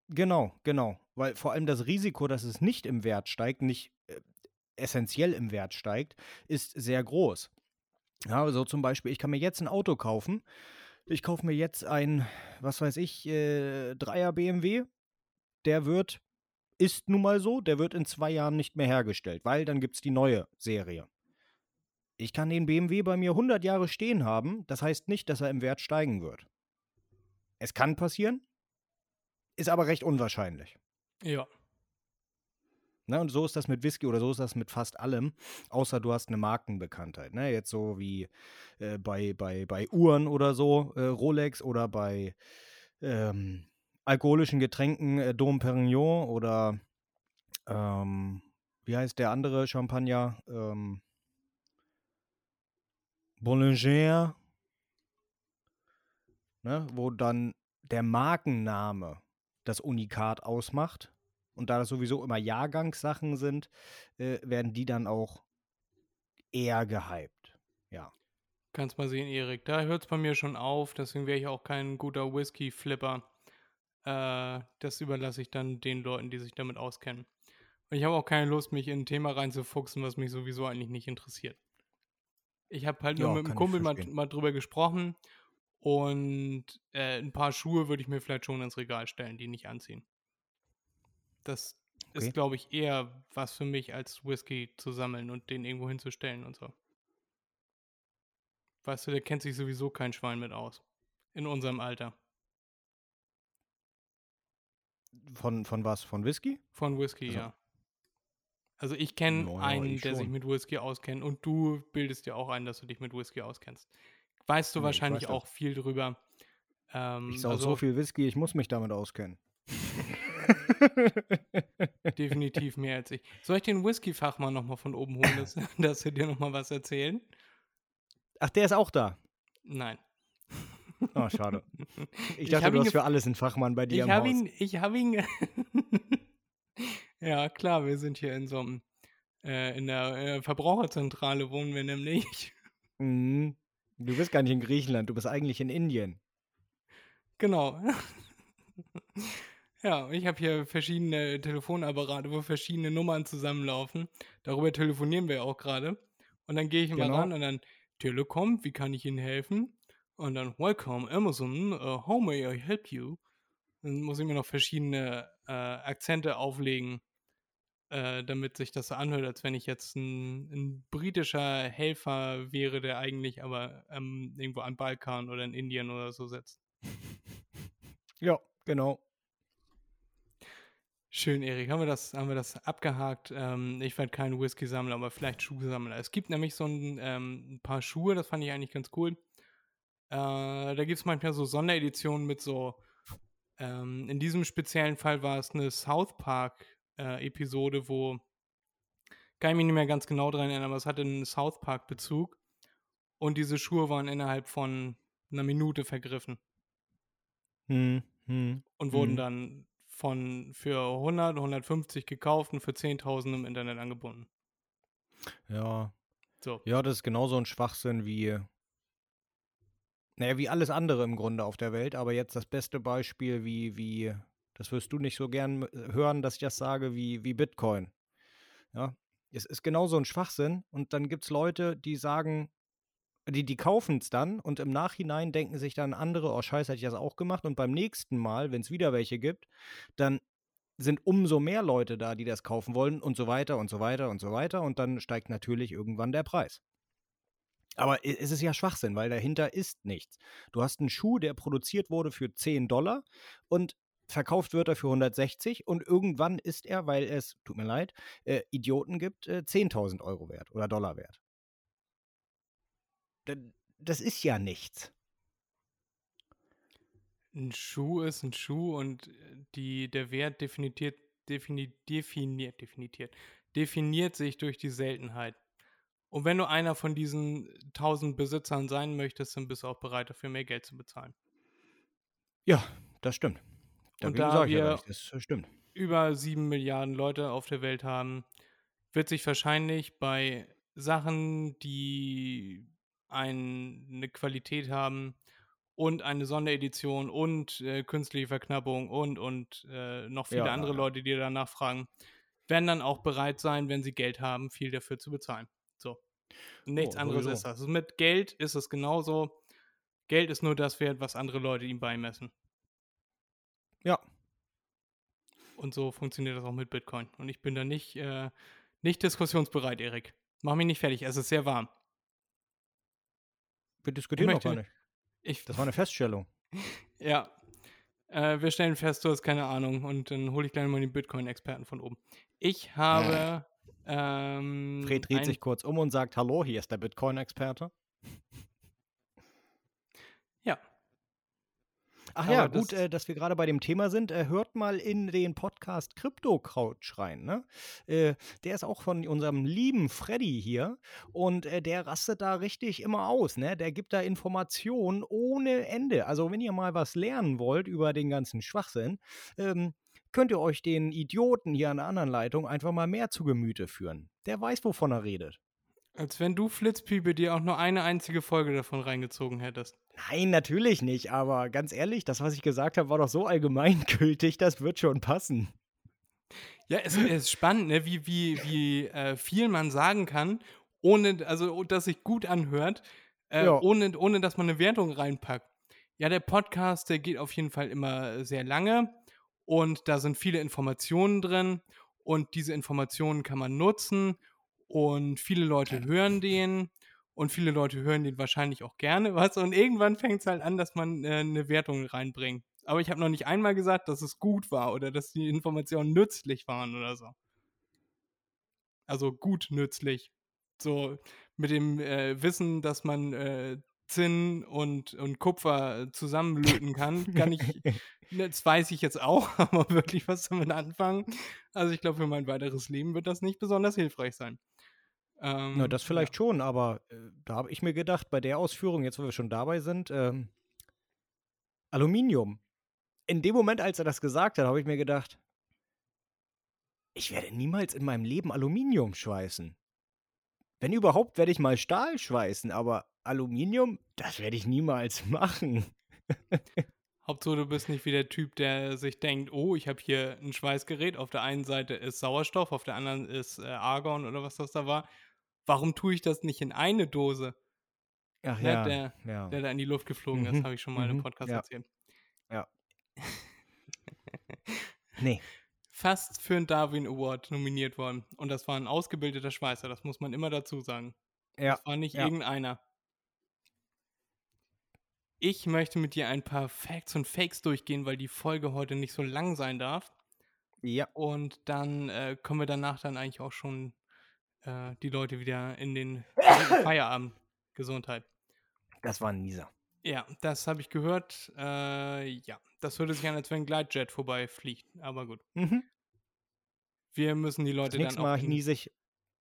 Genau, genau. Weil vor allem das Risiko, dass es nicht im Wert steigt, nicht äh, essentiell im Wert steigt, ist sehr groß. Ja, also zum Beispiel, ich kann mir jetzt ein Auto kaufen. Ich kaufe mir jetzt ein, was weiß ich, äh, Dreier BMW. Der wird, ist nun mal so, der wird in zwei Jahren nicht mehr hergestellt, weil dann gibt es die neue Serie. Ich kann den BMW bei mir 100 Jahre stehen haben. Das heißt nicht, dass er im Wert steigen wird. Es kann passieren, ist aber recht unwahrscheinlich. Ja. Ne, und so ist das mit Whisky oder so ist das mit fast allem, außer du hast eine Markenbekanntheit. Ne? Jetzt so wie äh, bei, bei, bei Uhren oder so, äh, Rolex oder bei ähm, alkoholischen Getränken, äh, Dom Perignon oder ähm, wie heißt der andere Champagner? Ähm, Bollinger. Ne? Wo dann der Markenname das Unikat ausmacht. Und da das sowieso immer Jahrgangssachen sind, äh, werden die dann auch eher gehypt. Ja. Kannst mal sehen, Erik. Da hört es bei mir schon auf. Deswegen wäre ich auch kein guter Whisky-Flipper. Äh, das überlasse ich dann den Leuten, die sich damit auskennen. Und ich habe auch keine Lust, mich in ein Thema reinzufuchsen, was mich sowieso eigentlich nicht interessiert. Ich habe halt nur Ja, mit kann dem ich Kumpel mal, mal drüber gesprochen. Und äh, ein paar Schuhe würde ich mir vielleicht schon ins Regal stellen, die nicht anziehen. Das Okay. ist, glaube ich, eher was für mich, als Whisky zu sammeln und den irgendwo hinzustellen und so. Weißt du, der kennt sich sowieso kein Schwein mit aus. In unserem Alter. Von, von was? Von Whisky? Von Whisky, Also- ja. Also ich kenne Naja, einen, ich der sich mit Whisky auskennt und du bildest dir auch ein, dass du dich mit Whisky auskennst. Weißt du Nee, ich wahrscheinlich weiß das. auch viel drüber. Ähm, Ich saue also so viel Whisky, ich muss mich damit auskennen. <laughs> <laughs> definitiv mehr als ich. Soll ich den Whisky-Fachmann nochmal von oben holen, dass, <laughs> dass wir dir nochmal was erzählen? Ach, der ist auch da. Nein. Oh, schade. Ich Ich dachte, hab du hast für alles einen Fachmann bei dir Ich habe Haus. ihn, ich habe ihn. Ja, klar, wir sind hier in so einem, äh, in der äh, Verbraucherzentrale wohnen wir nämlich. Mhm. Du bist gar nicht in Griechenland, du bist eigentlich in Indien. Genau. <laughs> ja, ich habe hier verschiedene Telefonapparate, wo verschiedene Nummern zusammenlaufen. Darüber telefonieren wir auch gerade. Und dann gehe ich mal Genau. ran und dann Telekom, wie kann ich Ihnen helfen? Und dann Welcome Amazon, uh, how may I help you? Dann muss ich mir noch verschiedene äh, Akzente auflegen, äh, damit sich das so anhört, als wenn ich jetzt ein, ein britischer Helfer wäre, der eigentlich aber ähm, irgendwo am Balkan oder in Indien oder so sitzt. <laughs> Ja, genau. Schön, Erik. Haben wir das, haben wir das abgehakt? Ähm, ich werde kein Whisky-Sammler, aber vielleicht Schuhsammler. Es gibt nämlich so ein, ähm, ein paar Schuhe, das fand ich eigentlich ganz cool. Äh, da gibt es manchmal so Sondereditionen mit so, ähm, in diesem speziellen Fall war es eine South Park-Episode, äh, wo, kann ich mich nicht mehr ganz genau dran erinnern, aber es hatte einen South Park-Bezug. Und diese Schuhe waren innerhalb von einer Minute vergriffen. Hm, hm, und wurden hm. dann von für 100, 150 gekauft und für 10.000 im Internet angebunden. Ja. So. Ja, das ist genauso ein Schwachsinn wie, naja, wie alles andere im Grunde auf der Welt. Aber jetzt das beste Beispiel, wie, wie, das wirst du nicht so gern hören, dass ich das sage, wie, wie Bitcoin. Ja, es ist genauso ein Schwachsinn. Und dann gibt es Leute, die sagen, die, die kaufen es dann und im Nachhinein denken sich dann andere, oh scheiße, hätte ich das auch gemacht. Und beim nächsten Mal, wenn es wieder welche gibt, dann sind umso mehr Leute da, die das kaufen wollen und so weiter und so weiter und so weiter. Und dann steigt natürlich irgendwann der Preis. Aber es ist ja Schwachsinn, weil dahinter ist nichts. Du hast einen Schuh, der produziert wurde für 10 Dollar und verkauft wird er für 160 und irgendwann ist er, weil es, tut mir leid, äh, Idioten gibt, äh, 10.000 Euro wert oder Dollar wert. Das ist ja nichts. Ein Schuh ist ein Schuh und die, der Wert definiert, definiert, definiert, definiert, definiert sich durch die Seltenheit. Und wenn du einer von diesen tausend Besitzern sein möchtest, dann bist du auch bereit, dafür mehr Geld zu bezahlen. Ja, das stimmt. Und da wir das stimmt. über sieben Milliarden Leute auf der Welt haben, wird sich wahrscheinlich bei Sachen, die ein, eine Qualität haben und eine Sonderedition und äh, künstliche Verknappung und, und äh, noch viele Ja, andere ja. Leute, die danach fragen, werden dann auch bereit sein, wenn sie Geld haben, viel dafür zu bezahlen. So. Nichts Oh, anderes sowieso. ist das. Also mit Geld ist es genauso. Geld ist nur das wert, was andere Leute ihm beimessen. Ja, Und so funktioniert das auch mit Bitcoin. Und ich bin da nicht, äh, nicht diskussionsbereit, Erik. Mach mich nicht fertig, es ist sehr warm. wir diskutieren Ich noch gar möchte- nicht. Ich, Das war eine Feststellung. <laughs> Ja. Äh, wir stellen fest, du hast keine Ahnung und dann hole ich gleich mal den Bitcoin-Experten von oben. Ich habe. Ähm, Fred dreht sich kurz um und sagt, hallo, hier ist der Bitcoin-Experte. Ja. Ach Aber ja, das- gut, äh, dass wir gerade bei dem Thema sind. Äh, hört mal in den Podcast Krypto-Couch rein. Ne? Äh, der ist auch von unserem lieben Freddy hier und äh, der rastet da richtig immer aus. Ne? Der gibt da Informationen ohne Ende. Also, wenn ihr mal was lernen wollt über den ganzen Schwachsinn, ähm, könnt ihr euch den Idioten hier an der anderen Leitung einfach mal mehr zu Gemüte führen. Der weiß, wovon er redet. Als wenn du Flitzpiepe dir auch nur eine einzige Folge davon reingezogen hättest. Nein, natürlich nicht, aber ganz ehrlich, das, was ich gesagt habe, war doch so allgemeingültig, das wird schon passen. Ja, es, es ist spannend, ne? wie, wie, wie äh, viel man sagen kann, ohne, also dass sich gut anhört, äh, Ja. ohne, ohne dass man eine Wertung reinpackt. Ja, der Podcast, der geht auf jeden Fall immer sehr lange und da sind viele Informationen drin und diese Informationen kann man nutzen und viele Leute hören den und viele Leute hören den wahrscheinlich auch gerne, <laughs> was und irgendwann fängt es halt an, dass man äh, eine Wertung reinbringt. Aber ich habe noch nicht einmal gesagt, dass es gut war oder dass die Informationen nützlich waren oder so. Also gut nützlich. So mit dem äh, Wissen, dass man äh, Zinn und, und Kupfer zusammenlöten kann, kann ich, <laughs> das weiß ich jetzt auch, <laughs> aber wirklich was damit anfangen. Also ich glaube, für mein weiteres Leben wird das nicht besonders hilfreich sein. Ähm, Na, das vielleicht schon, aber äh, da habe ich mir gedacht, bei der Ausführung, jetzt wo wir schon dabei sind, ähm, Aluminium. In dem Moment, als er das gesagt hat, habe ich mir gedacht, ich werde niemals in meinem Leben Aluminium schweißen. Wenn überhaupt, werde ich mal Stahl schweißen, aber Aluminium, das werde ich niemals <laughs> machen. Hauptsache, du bist nicht wie der Typ, der sich denkt, oh, ich habe hier ein Schweißgerät. Auf der einen Seite ist Sauerstoff, auf der anderen ist äh, Argon oder was das da war. Warum tue ich das nicht in eine Dose? Ach Ne, ja, der, ja. der da in die Luft geflogen ist, Mhm, habe ich schon mal im mhm, Podcast ja. erzählt. <laughs> Nee, Fast für einen Darwin Award nominiert worden. Und das war ein ausgebildeter Schweißer, das muss man immer dazu sagen. ja, Das war nicht ja. irgendeiner. Ich möchte mit dir ein paar Facts und Fakes durchgehen, weil die Folge heute nicht so lang sein darf. Ja, Und dann äh, können wir danach dann eigentlich auch schon äh, die Leute wieder in den <coughs> Feierabend. Gesundheit. das war ein Nieser. Ja, das habe ich gehört. Äh, ja, das hörte sich an, als wenn ein Gleitjet vorbeifliegt. Aber gut. Mhm. Wir müssen die Das Leute nächste dann auch. Mal niese ich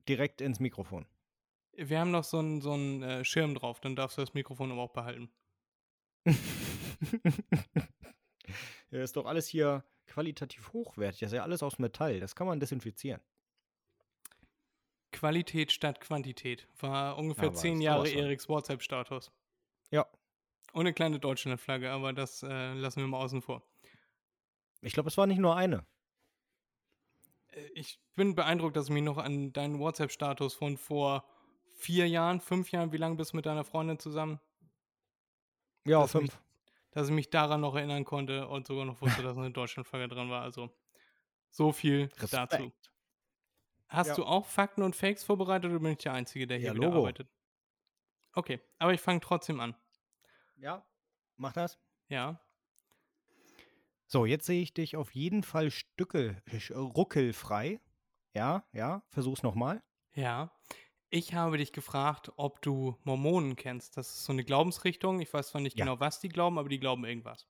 direkt ins Mikrofon. Wir haben noch so einen so einen, äh, Schirm drauf, dann darfst du das Mikrofon aber auch behalten. <laughs> ja, ist doch alles hier qualitativ hochwertig. Das ist ja alles aus Metall. Das kann man desinfizieren. Qualität statt Quantität war ungefähr Aber zehn Jahre. Eriks WhatsApp-Status. Ja. Und eine kleine Deutschlandflagge, aber das äh, lassen wir mal außen vor. Ich glaube, es war nicht nur eine. Äh, Ich bin beeindruckt, dass ich mich noch an deinen WhatsApp-Status von vor vier Jahren, fünf Jahren, wie lange bist du mit deiner Freundin zusammen, Ja, Das mich- fünf. dass ich mich daran noch erinnern konnte und sogar noch wusste, dass eine Deutschlandflagge dran war. Also so viel dazu. Hast Ja. du auch Fakten und Fakes vorbereitet oder bin ich der Einzige, der hier Ja, Logo. arbeitet? Okay, aber ich fange trotzdem an. Ja, mach das. Ja. So, jetzt sehe ich dich auf jeden Fall stückel, sch- ruckelfrei. Ja, ja, versuch's nochmal. Ja. Ich habe dich gefragt, ob du Mormonen kennst. Das ist so eine Glaubensrichtung. Ich weiß zwar nicht Ja. genau, was die glauben, aber die glauben irgendwas.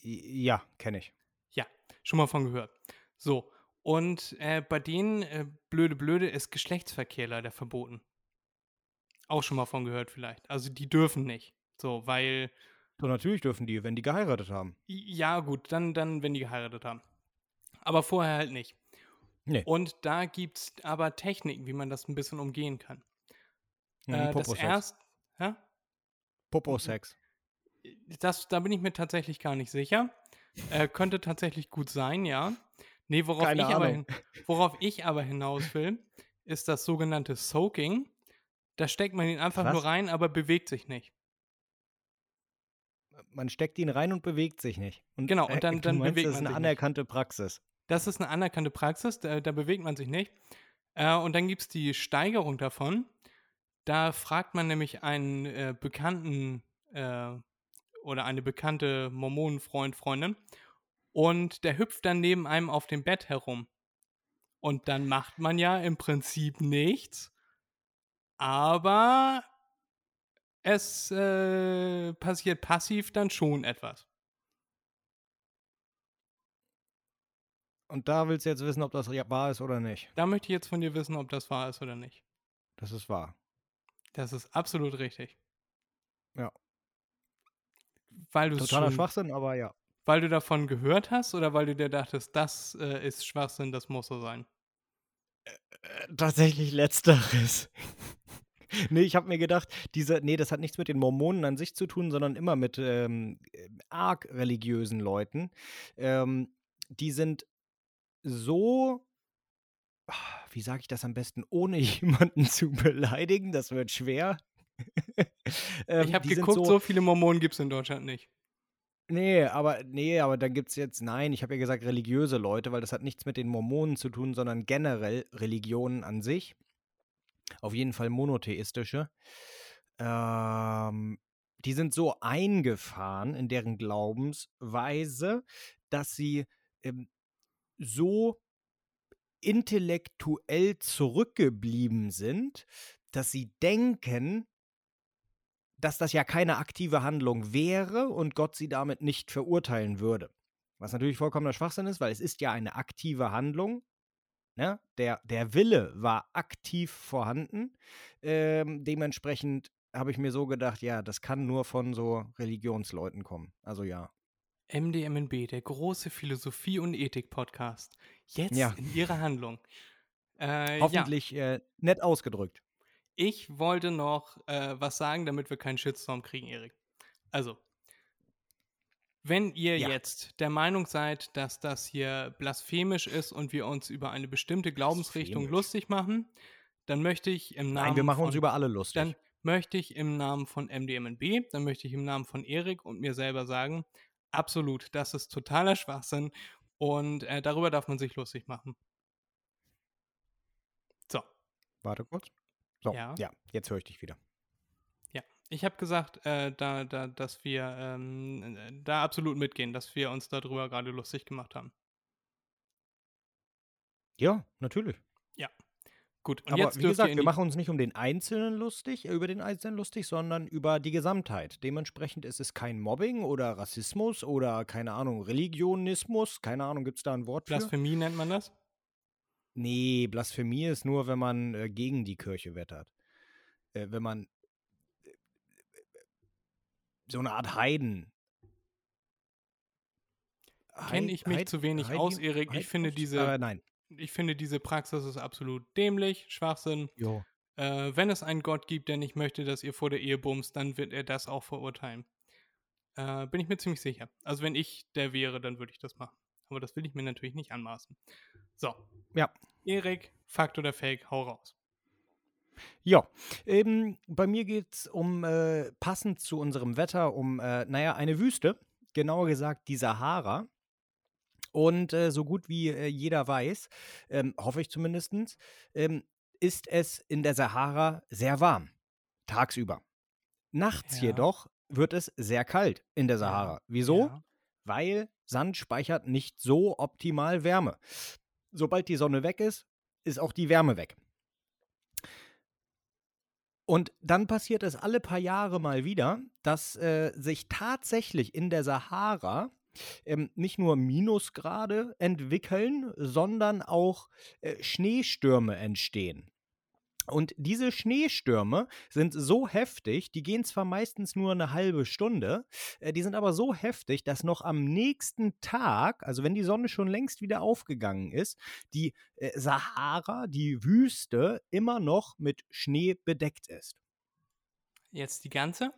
Ja, kenne ich. Ja, schon mal von gehört. So, und äh, bei denen, äh, blöde, blöde, ist Geschlechtsverkehr leider verboten. Auch schon mal von gehört vielleicht. Also die dürfen nicht. So, weil, So, natürlich dürfen die, wenn die geheiratet haben. ja gut, dann, dann, wenn die geheiratet haben. Aber vorher halt nicht. Nee. Und da gibt es aber Techniken, wie man das ein bisschen umgehen kann. Mhm, Äh, das Popo-Sex. erst, hä? Popo-Sex. Das, da bin ich mir tatsächlich gar nicht sicher. Äh, könnte tatsächlich gut sein, ja. Nee, worauf Keine ich, aber hin, worauf ich aber hinaus will, ist das sogenannte Soaking. Da steckt man ihn einfach Was? nur rein, aber bewegt sich nicht. Man steckt ihn rein und bewegt sich nicht. Und, Genau, und dann- du dann meinst, bewegt das ist man eine sich nicht. anerkannte Praxis. Das ist eine anerkannte Praxis, da, da bewegt man sich nicht. Äh, und dann gibt es die Steigerung davon. Da fragt man nämlich einen äh, bekannten äh, oder eine bekannte Mormonenfreund, Freundin, und der hüpft dann neben einem auf dem Bett herum. Und dann macht man ja im Prinzip nichts, aber es äh, passiert passiv dann schon etwas. Und da willst du jetzt wissen, ob das wahr ist oder nicht. Da möchte ich jetzt von dir wissen, ob das wahr ist oder nicht. Das ist wahr. Das ist absolut richtig. Ja. Weil du es Totaler Schwachsinn, aber ja. Weil du davon gehört hast oder weil du dir dachtest, das äh, ist Schwachsinn, das muss so sein. Äh, Tatsächlich letzteres. <laughs> nee, ich habe mir gedacht, diese, nee, das hat nichts mit den Mormonen an sich zu tun, sondern immer mit ähm, arg religiösen Leuten. Ähm, die sind so, wie sage ich das am besten, ohne <laughs> jemanden zu beleidigen, das wird schwer. <laughs> Ähm, ich habe geguckt, so, viele Mormonen gibt es in Deutschland nicht. Nee, aber nee, aber dann gibt's jetzt, nein, ich habe ja gesagt religiöse Leute, weil das hat nichts mit den Mormonen zu tun, sondern generell Religionen an sich. Auf jeden Fall monotheistische. Ähm, die sind so eingefahren in deren Glaubensweise, dass sie ähm, so intellektuell zurückgeblieben sind, dass sie denken, dass das ja keine aktive Handlung wäre und Gott sie damit nicht verurteilen würde. Was natürlich vollkommener Schwachsinn ist, weil es ist ja eine aktive Handlung. Ne? Der, der Wille war aktiv vorhanden. Ähm, dementsprechend habe ich mir so gedacht, ja, das kann nur von so Religionsleuten kommen. Also ja. MDMNB, der große Philosophie- und Ethik-Podcast. Jetzt Ja. in ihrer Handlung. Äh, ja, Hoffentlich äh, nett ausgedrückt. Ich wollte noch äh, was sagen, damit wir keinen Shitstorm kriegen, Erik. Also, wenn ihr Ja. jetzt der Meinung seid, dass das hier blasphemisch ist und wir uns über eine bestimmte Glaubensrichtung lustig machen, dann möchte ich im Namen Nein, wir machen von, uns über alle lustig. dann möchte ich im Namen von MDMNB, dann möchte ich im Namen von Erik und mir selber sagen, absolut, das ist totaler Schwachsinn und äh, darüber darf man sich lustig machen. So, Warte kurz. So, Ja. ja, jetzt höre ich dich wieder. ja. Ich habe gesagt, äh, da, da, dass wir ähm, äh, da absolut mitgehen, dass wir uns darüber gerade lustig gemacht haben. Ja, natürlich. Gut, und Aber wie gesagt, wir machen uns nicht um den Einzelnen lustig, äh, über den Einzelnen lustig, sondern über die Gesamtheit. Dementsprechend ist es kein Mobbing oder Rassismus oder, keine Ahnung, Religionismus. Keine Ahnung, gibt es da ein Wort für? Blasphemie nennt man das? Nee, Blasphemie ist nur, wenn man äh, gegen die Kirche wettert. Äh, wenn man äh, so eine Art Heiden. Kenne ich mich Heid- zu wenig Heidi- aus, Erik. Ich finde diese, Aber nein. ich finde diese Praxis ist absolut dämlich, Schwachsinn. Jo. Äh, wenn es einen Gott gibt, der nicht möchte, dass ihr vor der Ehe bumst, dann wird er das auch verurteilen. Äh, bin ich mir ziemlich sicher. Also wenn ich der wäre, dann würde ich das machen. Aber das will ich mir natürlich nicht anmaßen. So. Ja. Erik, Fakt oder Fake, hau raus. Ja, ähm, bei mir geht es um, äh, passend zu unserem Wetter, um, äh, naja, eine Wüste, genauer gesagt die Sahara. Und äh, so gut wie äh, jeder weiß, ähm, hoffe ich zumindest, ähm, ist es in der Sahara sehr warm, tagsüber. Nachts Ja. jedoch wird es sehr kalt in der Sahara. Wieso? Ja. Weil Sand speichert nicht so optimal Wärme. Sobald die Sonne weg ist, ist auch die Wärme weg. Und dann passiert es alle paar Jahre mal wieder, dass äh, sich tatsächlich in der Sahara ähm, nicht nur Minusgrade entwickeln, sondern auch äh, Schneestürme entstehen. Und diese Schneestürme sind so heftig, die gehen zwar meistens nur eine halbe Stunde, äh, die sind aber so heftig, dass noch am nächsten Tag, also wenn die Sonne schon längst wieder aufgegangen ist, die äh, Sahara, die Wüste, immer noch mit Schnee bedeckt ist. Jetzt die ganze?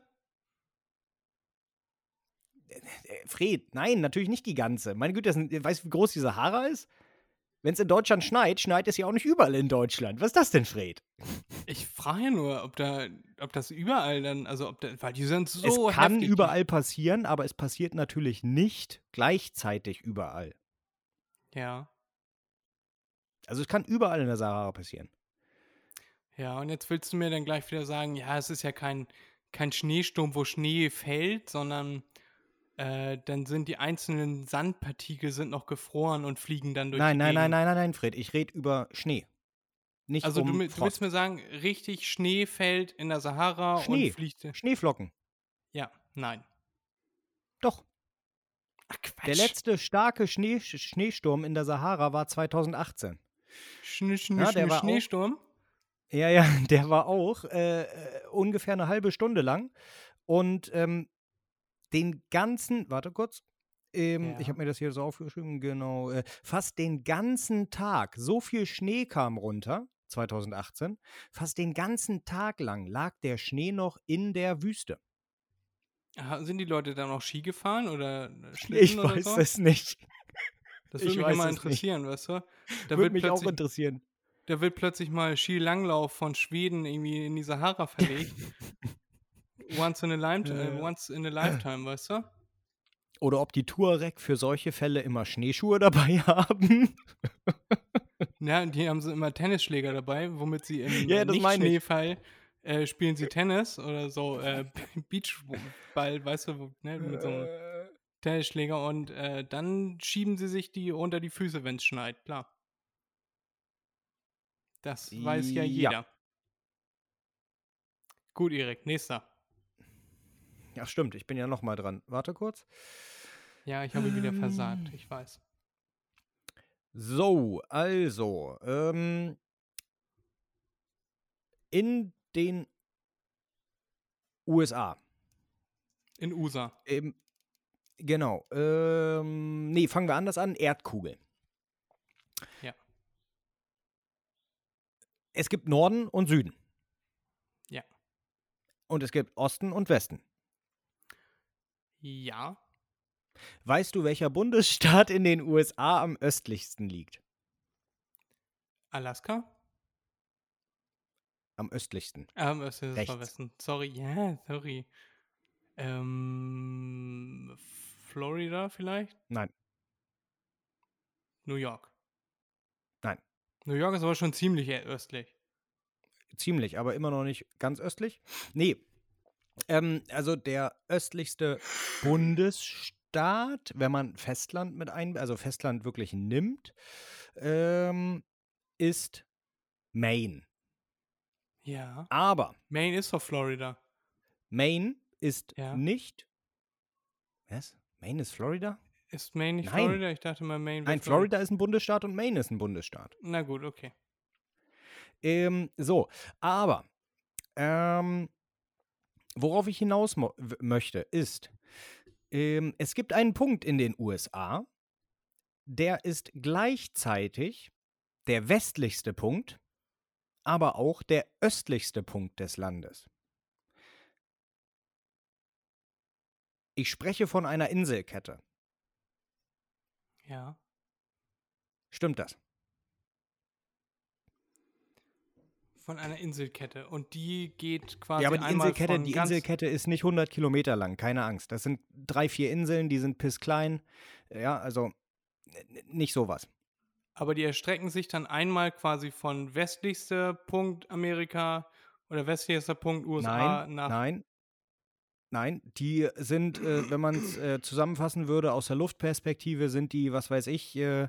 Äh, Fred, nein, natürlich nicht die ganze. Meine Güte, das weißt du, wie groß die Sahara ist? Wenn es in Deutschland schneit, schneit es ja auch nicht überall in Deutschland. Was ist das denn, Fred? Ich frage ja nur, ob da, ob das überall dann, also ob da, weil die sind so es kann heftig, überall passieren, aber es passiert natürlich nicht gleichzeitig überall. Ja. Also es kann überall in der Sahara passieren. Ja, und jetzt willst du mir dann gleich wieder sagen, ja, es ist ja kein, kein Schneesturm, wo Schnee fällt, sondern äh, dann sind die einzelnen Sandpartikel sind noch gefroren und fliegen dann durch Nein, die nein, nein, nein, nein, nein, Fred. Ich rede über Schnee. Nicht Also um du, du willst mir sagen, richtig Schnee fällt in der Sahara Schnee. und fliegt. Schneeflocken. Ja, nein. Doch. Ach, Quatsch. Der letzte starke Schnee Schneesturm in der Sahara war 2018. Schne Schne Ja, der Schne war auch- Schneesturm? Ja, ja, <laughs> der war auch äh, äh, ungefähr eine halbe Stunde lang. Und ähm, den ganzen, warte kurz, ähm, ich Ja. habe mir das hier so aufgeschrieben, genau, äh, fast den ganzen Tag, so viel Schnee kam runter, 2018, fast den ganzen Tag lang lag der Schnee noch in der Wüste. Aha, Sind die Leute dann auch Ski gefahren oder Ich Schlitten oder weiß so? es nicht. Das ich würde mich immer es nicht. interessieren, weißt du? Da Würde wird, mich auch plötzlich, interessieren. da wird plötzlich mal Skilanglauf von Schweden irgendwie in die Sahara verlegt. <laughs> once, in a lime, äh, once in a lifetime, weißt du? Oder ob die Touareg für solche Fälle immer Schneeschuhe dabei <laughs> haben. Ja, die haben so immer Tennisschläger dabei, womit sie im Ja, das. Nicht-Schneefall äh, spielen sie Tennis oder so äh, <laughs> Beachball, weißt du, ne, mit so einem Äh, Tennisschläger und äh, dann schieben sie sich die unter die Füße, wenn es schneit, klar. Das weiß ja Ja. jeder. Gut, Erik, nächster. Ach stimmt, ich bin ja noch mal dran. Warte kurz. Ja, ich habe wieder versagt, Ähm. ich weiß. So, also, ähm, in den USA, In USA. ähm, genau, ähm, nee, fangen wir anders an, Erdkugel. Ja. Es gibt Norden und Süden. Ja. Und es gibt Osten und Westen. Ja. Weißt du, welcher Bundesstaat in den USA am östlichsten liegt? Alaska? Am östlichsten. Es ist Rechts. Westen. Sorry, <laughs> ja, sorry. Ähm, Florida vielleicht? Nein. New York. Nein. New York ist aber schon ziemlich äh, östlich. Ziemlich, aber immer noch nicht ganz östlich. Nee. Ähm, also der östlichste Bundesstaat, wenn man Festland mit ein, also Festland wirklich nimmt, ähm, ist Maine. Ja. Aber Maine ist doch Florida. Maine ist Ja. nicht. Was? Maine ist Florida? Ist Maine nicht Nein. Florida? Ich dachte mal, Maine Nein, Florida ist ein Bundesstaat und Maine ist ein Bundesstaat. Na gut, okay. Ähm, so, aber ähm, worauf ich hinaus möchte, ist, ähm, es gibt einen Punkt in den USA, der ist gleichzeitig der westlichste Punkt, aber auch der östlichste Punkt des Landes. Ich spreche von einer Inselkette. Ja. Stimmt das? Von einer Inselkette. Und die geht quasi Ja, aber die einmal Inselkette, von die Inselkette ist nicht 100 Kilometer lang, keine Angst. Das sind drei, vier Inseln, die sind pissklein. Ja, also nicht sowas. Aber die erstrecken sich dann einmal quasi von westlichster Punkt Amerika oder westlichster Punkt USA Nein, nach. nein, nein. Die sind, äh, wenn man es äh, zusammenfassen würde, aus der Luftperspektive sind die, was weiß ich, äh,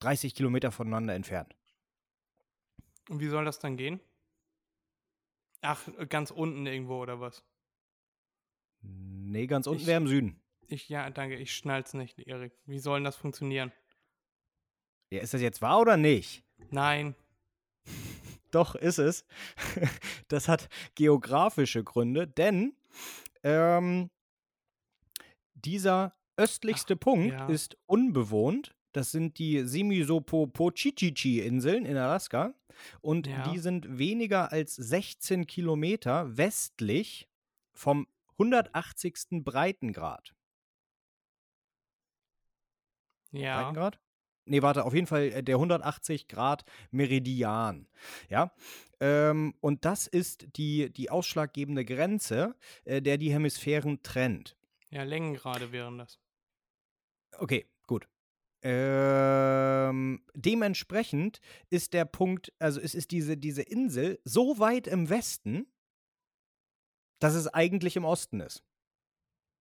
30 Kilometer voneinander entfernt. Und wie soll das dann gehen? Ach, ganz unten irgendwo oder was? Nee, ganz unten wäre im Süden. Ich, ja, danke, ich schnall's nicht, Erik. Wie soll denn das funktionieren? Ja, ist das jetzt wahr oder nicht? Nein. <laughs> Doch, ist es. <laughs> Das hat geografische Gründe, denn ähm, dieser östlichste Punkt ja. ist unbewohnt. Das sind die Semisopo-Pochichichi-Inseln in Alaska. Und Ja. die sind weniger als 16 Kilometer westlich vom 180. Breitengrad. Ja. Breitengrad? Nee, warte, auf jeden Fall äh, der 180 Grad Meridian. Ja. Ähm, und das ist die, die ausschlaggebende Grenze, äh, der die Hemisphären trennt. Ja, Längengrade wären das. Okay. Ähm, dementsprechend ist der Punkt, also es ist diese, diese Insel so weit im Westen, dass es eigentlich im Osten ist.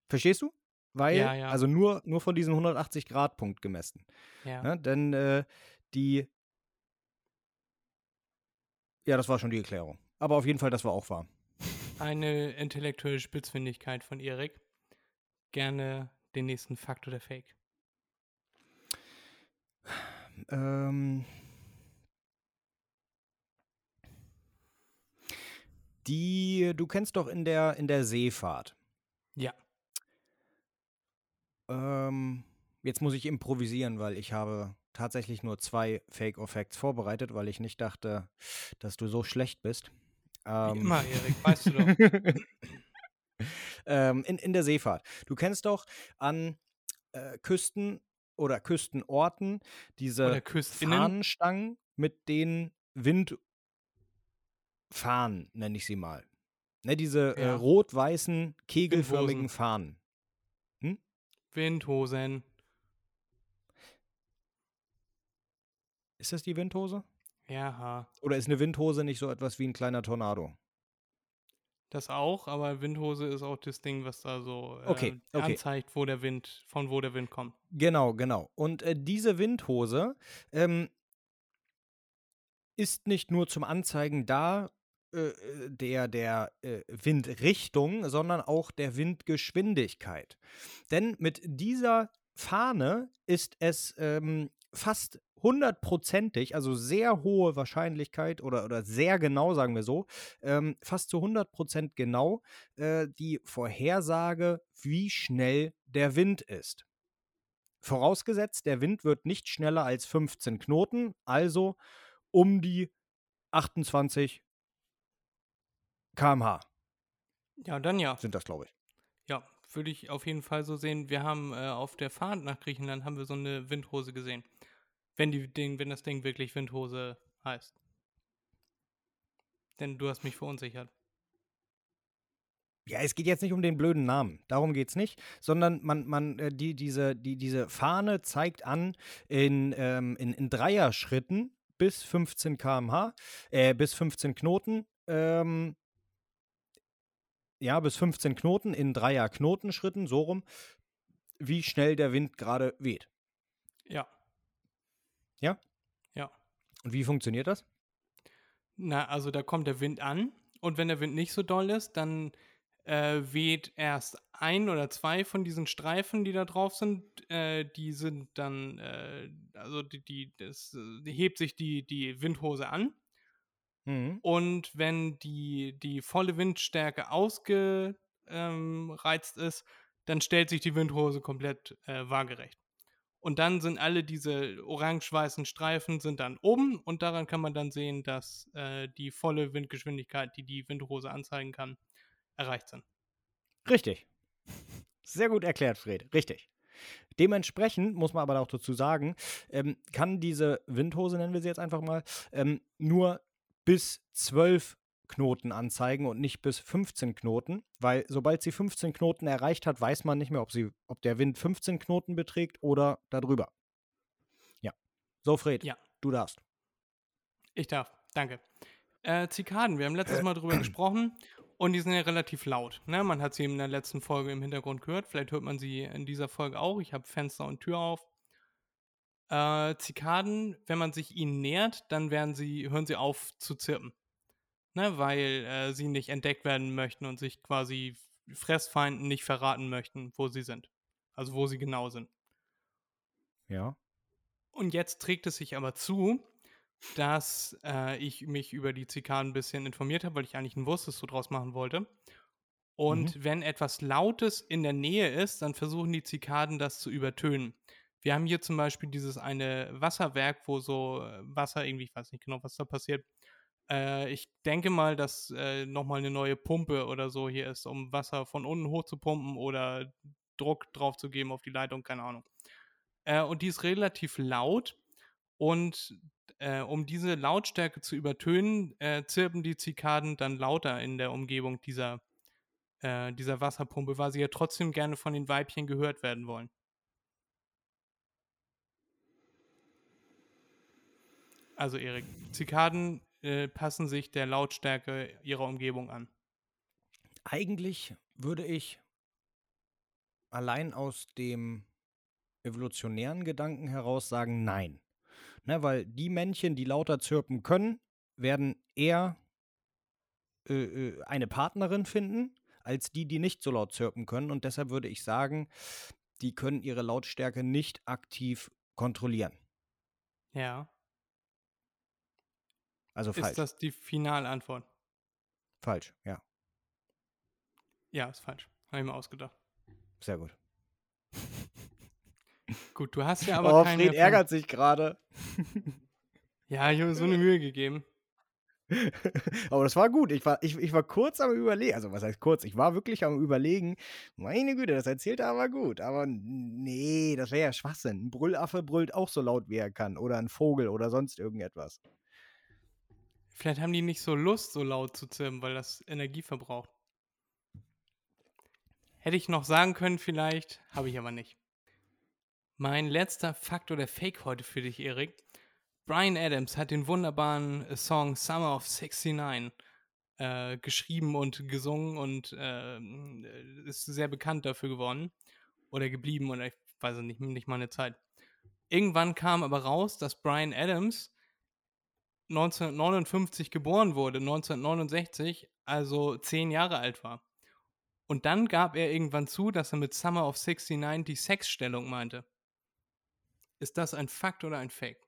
Verstehst du? Weil, Ja, ja. also nur, nur von diesem 180-Grad-Punkt gemessen. Ja. Ja, denn äh, die. Ja, das war schon die Erklärung. Aber auf jeden Fall, das war auch wahr. Eine intellektuelle Spitzfindigkeit von Erik. Gerne den nächsten Fakt oder Fake. Ähm, die, du kennst doch in der, in der Seefahrt. Ja. Ähm, jetzt muss ich improvisieren, weil ich habe tatsächlich nur zwei Fake or Facts vorbereitet, weil ich nicht dachte, dass du so schlecht bist. Wie Ähm, immer, Erik, <laughs> weißt du doch. ähm, in, in der Seefahrt. Du kennst doch an äh, Küsten oder Küstenorten diese. Fahnenstangen mit den Windfahnen, nenne ich sie mal. Ne, diese äh, Ja. rot-weißen, kegelförmigen Windhosen. Fahnen. Windhosen. Ist das die Windhose? Ja, Oder ist eine Windhose nicht so etwas wie ein kleiner Tornado? Das auch, aber Windhose ist auch das Ding, was da so äh, Okay, okay. anzeigt, wo der Wind, von wo der Wind kommt. Genau, genau. Und äh, diese Windhose ähm, ist nicht nur zum Anzeigen da äh, äh, der, der äh, Windrichtung, sondern auch der Windgeschwindigkeit. Denn mit dieser Fahne ist es ähm, fast hundertprozentig, also sehr hohe Wahrscheinlichkeit oder, oder sehr genau, sagen wir so, ähm, fast zu 100% genau äh, die Vorhersage, wie schnell der Wind ist. Vorausgesetzt, der Wind wird nicht schneller als 15 Knoten, also um die 28 km/h Ja, dann ja. sind das, glaube ich. Ja, würde ich auf jeden Fall so sehen. Wir haben äh, auf der Fahrt nach Griechenland haben wir so eine Windhose gesehen. Wenn, die Ding, wenn das Ding wirklich Windhose heißt. Denn du hast mich verunsichert. Ja, es geht jetzt nicht um den blöden Namen, darum geht es nicht, sondern man, man, äh, die, diese, die, diese Fahne zeigt an in, ähm, in, in Dreierschritten bis 15 km/h, äh, bis 15 Knoten, ähm, ja, bis 15 Knoten in Dreier-Knotenschritten, so rum, wie schnell der Wind gerade weht. Ja. Ja? Ja. Und wie funktioniert das? Na, also da kommt der Wind an und wenn der Wind nicht so doll ist, dann äh, weht erst ein oder zwei von diesen Streifen, die da drauf sind, äh, die sind dann, äh, also die, die, das, die hebt sich die, die Windhose an. Mhm. Und wenn die, die volle Windstärke ausgereizt ähm, ist, dann stellt sich die Windhose komplett äh, waagerecht. Und dann sind alle diese orange-weißen Streifen sind dann oben und daran kann man dann sehen, dass äh, die volle Windgeschwindigkeit, die die Windhose anzeigen kann, erreicht sind. Richtig. <laughs> Sehr gut erklärt, Fred. Richtig. Dementsprechend muss man aber auch dazu sagen, ähm, kann diese Windhose, nennen wir sie jetzt einfach mal, ähm, nur bis 12 Knoten anzeigen und nicht bis 15 Knoten, weil sobald sie 15 Knoten erreicht hat, weiß man nicht mehr, ob, sie, ob der Wind 15 Knoten beträgt oder darüber. Ja. So, Fred, Ja. du darfst. Ich darf, danke. Äh, Zikaden, wir haben letztes Mal drüber <clears throat> gesprochen und die sind ja relativ laut. Ne? Man hat sie in der letzten Folge im Hintergrund gehört. Vielleicht hört man sie in dieser Folge auch. Ich habe Fenster und Tür auf. Äh, Zikaden, wenn man sich ihnen nähert, dann werden sie, hören sie auf zu zirpen. Ne? Weil äh, sie nicht entdeckt werden möchten und sich quasi Fressfeinden nicht verraten möchten, wo sie sind. Also wo sie genau sind. Ja. Und jetzt trägt es sich aber zu, dass äh, ich mich über die Zikaden ein bisschen informiert habe, weil ich eigentlich ein Wurstes so draus machen wollte. Und wenn etwas Lautes in der Nähe ist, dann versuchen die Zikaden das zu übertönen. Wir haben hier zum Beispiel dieses eine Wasserwerk, wo so äh, Wasser irgendwie, ich weiß nicht genau, was da passiert. Äh, ich denke mal, dass äh, nochmal eine neue Pumpe oder so hier ist, um Wasser von unten hoch zu pumpen oder Druck drauf zu geben auf die Leitung, keine Ahnung. Äh, und die ist relativ laut und äh, um diese Lautstärke zu übertönen, äh, zirpen die Zikaden dann lauter in der Umgebung dieser, äh, dieser Wasserpumpe, weil sie ja trotzdem gerne von den Weibchen gehört werden wollen. Also Erik, Zikaden äh, passen sich der Lautstärke ihrer Umgebung an. Eigentlich würde ich allein aus dem evolutionären Gedanken heraus sagen, nein. Ne, weil die Männchen, die lauter zirpen können, werden eher äh, äh, eine Partnerin finden, als die, die nicht so laut zirpen können. Und deshalb würde ich sagen, die können ihre Lautstärke nicht aktiv kontrollieren. Ja. Also falsch. Ist das die Finalantwort? falsch, ja. Ja, ist falsch. Habe ich mir ausgedacht. Sehr gut. Gut, du hast ja <laughs> aber oh, keine. Fred ärgert sich gerade. <laughs> Ja, ich habe mir so eine Mühe gegeben. <laughs> Aber das war gut. Ich war, ich, ich war kurz am Überlegen. Also, was heißt kurz? Ich war wirklich am Überlegen. Meine Güte, das erzählt er aber gut. Aber nee, das wäre ja Schwachsinn. Ein Brüllaffe brüllt auch so laut, wie er kann. Oder ein Vogel oder sonst irgendetwas. Vielleicht haben die nicht so Lust, so laut zu zirpen, weil das Energie verbraucht. Hätte ich noch sagen können, vielleicht, habe ich aber nicht. Mein letzter Fakt oder Fake heute für dich, Erik. Brian Adams hat den wunderbaren Song Summer of 69 äh, geschrieben und gesungen und äh, ist sehr bekannt dafür geworden. Oder geblieben, oder ich weiß es nicht, nicht mal eine Zeit. Irgendwann kam aber raus, dass Brian Adams 1959 geboren wurde, 1969, also zehn Jahre alt war. Und dann gab er irgendwann zu, dass er mit Summer of 69 die Sexstellung meinte. Ist das ein Fakt oder ein Fake?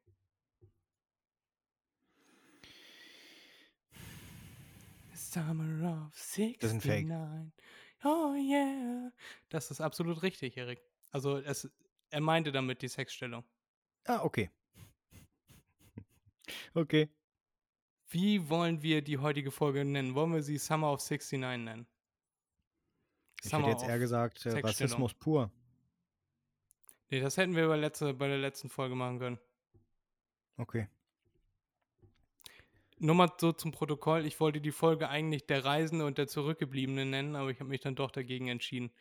Summer of 69. ist ein Fake. Oh yeah. Das ist absolut richtig, Erik. Also es, er meinte damit die Sexstellung. Ah, okay. Okay. Wie wollen wir die heutige Folge nennen? Wollen wir sie Summer of 69 nennen? Ich hätte jetzt eher gesagt, äh. Rassismus pur. Nee, das hätten wir bei, letzte, bei der letzten Folge machen können. Okay. Nur mal so zum Protokoll. Ich wollte die Folge eigentlich der Reisende und der Zurückgebliebene nennen, aber ich habe mich dann doch dagegen entschieden.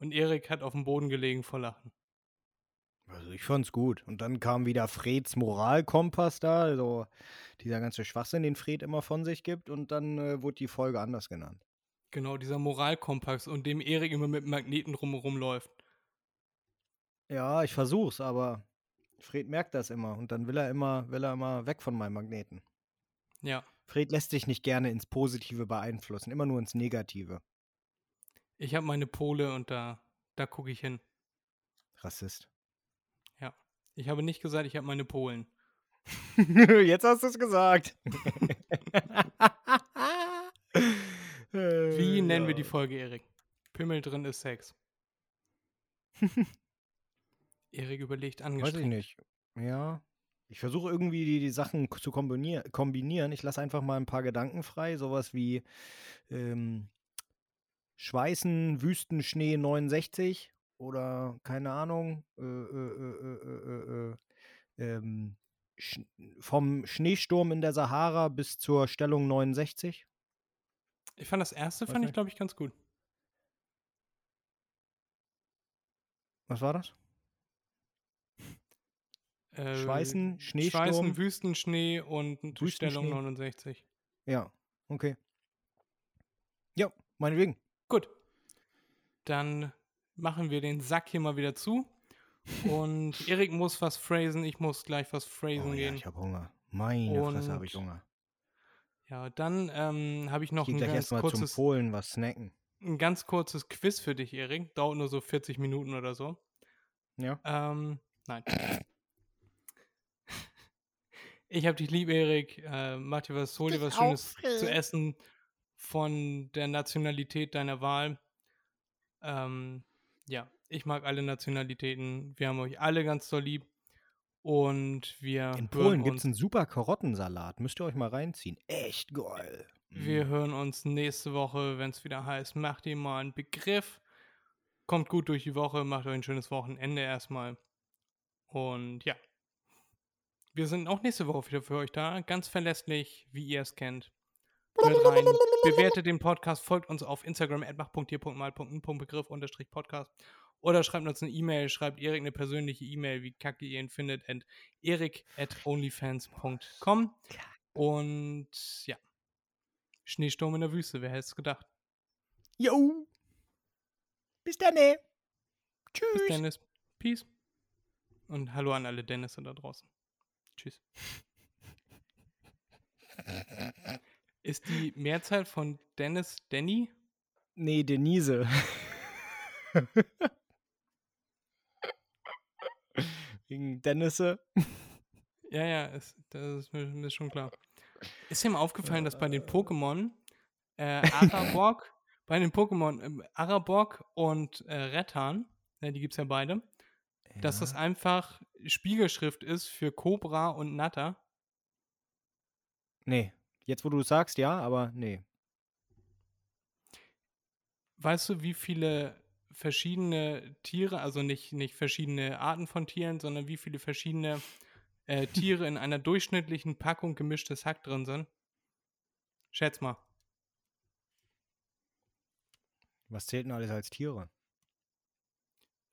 Und Erik hat auf dem Boden gelegen vor Lachen. Also ich fand's gut. Und dann kam wieder Freds Moralkompass da, also dieser ganze Schwachsinn, den Fred immer von sich gibt. Und dann äh, wurde die Folge anders genannt. Genau, dieser Moralkompass und dem Erik immer mit Magneten drumherum läuft. Ja, ich versuch's, aber Fred merkt das immer und dann will er immer, will er immer weg von meinem Magneten. Ja. Fred lässt sich nicht gerne ins Positive beeinflussen, immer nur ins Negative. Ich habe meine Pole und da, da gucke ich hin. Rassist. Ich habe nicht gesagt, ich habe meine Polen. <laughs> Jetzt hast du es gesagt. Wie nennen wir die Folge, Erik? Pimmel drin ist Sex. <laughs> Erik überlegt Weiß angestrengt. ich nicht. Ja. Ich versuche irgendwie die, die Sachen zu kombinier kombinieren. Ich lasse einfach mal ein paar Gedanken frei. Sowas wie ähm, Schweißen, Wüstenschnee 69 oder keine Ahnung. Äh, äh, äh, äh, äh, äh, ähm, sch vom Schneesturm in der Sahara bis zur Stellung 69. Ich fand das erste, Weiß fand ich, nicht. glaube ich, ganz gut. Was war das? Schweißen, Schneesturm. Schweißen, Wüstenschnee und die Stellung Wüstenschnee. 69. Ja, okay. Ja, meinetwegen. Gut. Dann machen wir den Sack hier mal wieder zu. Und <laughs> Erik muss was phrasen, ich muss gleich was phrasen Oh, ja, gehen. ich habe Hunger. Meine Fresse habe ich Und Hunger. Ja, dann ähm, habe ich Ich noch gehe ein gleich ganz, erstmal zum kurzes, Polen was snacken. ein ganz kurzes Quiz für dich, Erik. Dauert nur so 40 Minuten oder so. Ja. Ähm, nein. Ich hab dich lieb, Erik. Äh, mach dir was, hol dir was Schönes zu essen von der Nationalität deiner Wahl. Ähm, ja, ich mag alle Nationalitäten. Wir haben euch alle ganz doll lieb. Und wir In Polen gibt es einen super Karottensalat. Müsst ihr euch mal reinziehen. Echt geil. wir Mm. hören uns nächste Woche, wenn es wieder heißt, macht ihr mal einen Begriff. Kommt gut durch die Woche, macht euch ein schönes Wochenende erstmal. Und ja. Wir sind auch nächste Woche wieder für euch da. Ganz verlässlich, wie ihr es kennt. Hört rein, bewertet den Podcast, folgt uns auf Instagram, mach.hier.mal.begriff unterstrich Podcast. Oder schreibt uns eine E-Mail, schreibt Erik eine persönliche E-Mail, wie kacke ihr ihn findet, at erik at onlyfans.com. Und ja, Schneesturm in der Wüste, wer hätte es gedacht? Jo. Bis dann. ey. Tschüss. Bis Dennis. Peace. Und hallo an alle Dennisse da draußen. Tschüss. <laughs> Ist die Mehrzahl von Dennis Danny? Nee, Denise. <laughs> Wegen Dennisse. Ja, ja, ist, das ist mir, mir schon klar. Ist mal aufgefallen, dass bei den Pokémon äh, <laughs> Arabok, bei den Pokémon ähm, Arabok und äh, Rettan, ja, die gibt es ja beide, dass das einfach Spiegelschrift ist für Cobra und Natter? Nee. Jetzt, wo du sagst, ja, aber nee. Weißt du, wie viele verschiedene Tiere, also nicht, nicht verschiedene Arten von Tieren, sondern wie viele verschiedene äh, Tiere in einer durchschnittlichen Packung gemischtes Hack drin sind? Schätz mal. Was zählt denn alles als Tiere?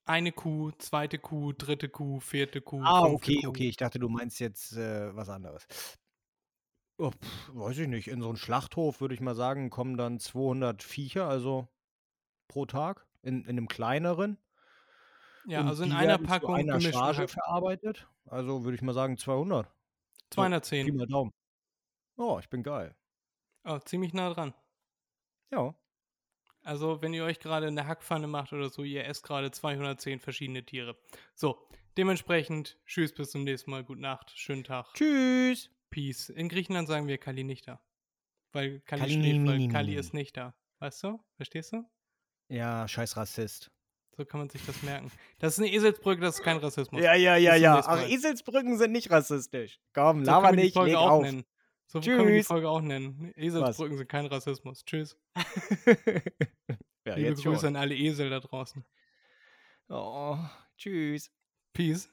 Eine Kuh, zweite Kuh, dritte Kuh, vierte Kuh. Ah, okay, Kuh. okay. Ich dachte, du meinst jetzt äh, was anderes. Oh, pff, weiß ich nicht. In so einen Schlachthof würde ich mal sagen, kommen dann 200 Viecher, also pro Tag. In, in einem kleineren. Ja, Und also in einer Packung einer gemischten Charge verarbeitet. Also würde ich mal sagen 200. So, Pi 210. mal Daumen. Oh, ich bin geil. Oh, ziemlich nah dran. Ja. Also, wenn ihr euch gerade eine Hackpfanne macht oder so, ihr esst gerade 210 verschiedene Tiere. So, dementsprechend, tschüss, bis zum nächsten Mal, gute Nacht, schönen Tag, Tschüss. Peace. In Griechenland sagen wir Kali nicht da. Weil Kali Kali schläft, weil. Kali ist nicht da. Weißt du? Verstehst du? Ja, scheiß Rassist. So kann man sich das merken. Das ist eine Eselsbrücke, das ist kein Rassismus. Ja, ja, ja, ja. Ach. Eselsbrücken sind nicht rassistisch. Komm, so laber nicht, leg auf. nennen. So können wir die Tschüss. Folge auch nennen. Eselsbrücken sind kein Rassismus. Tschüss. <laughs> ja, Liebe jetzt Grüße schon. an alle Esel da draußen. Oh, tschüss. Peace.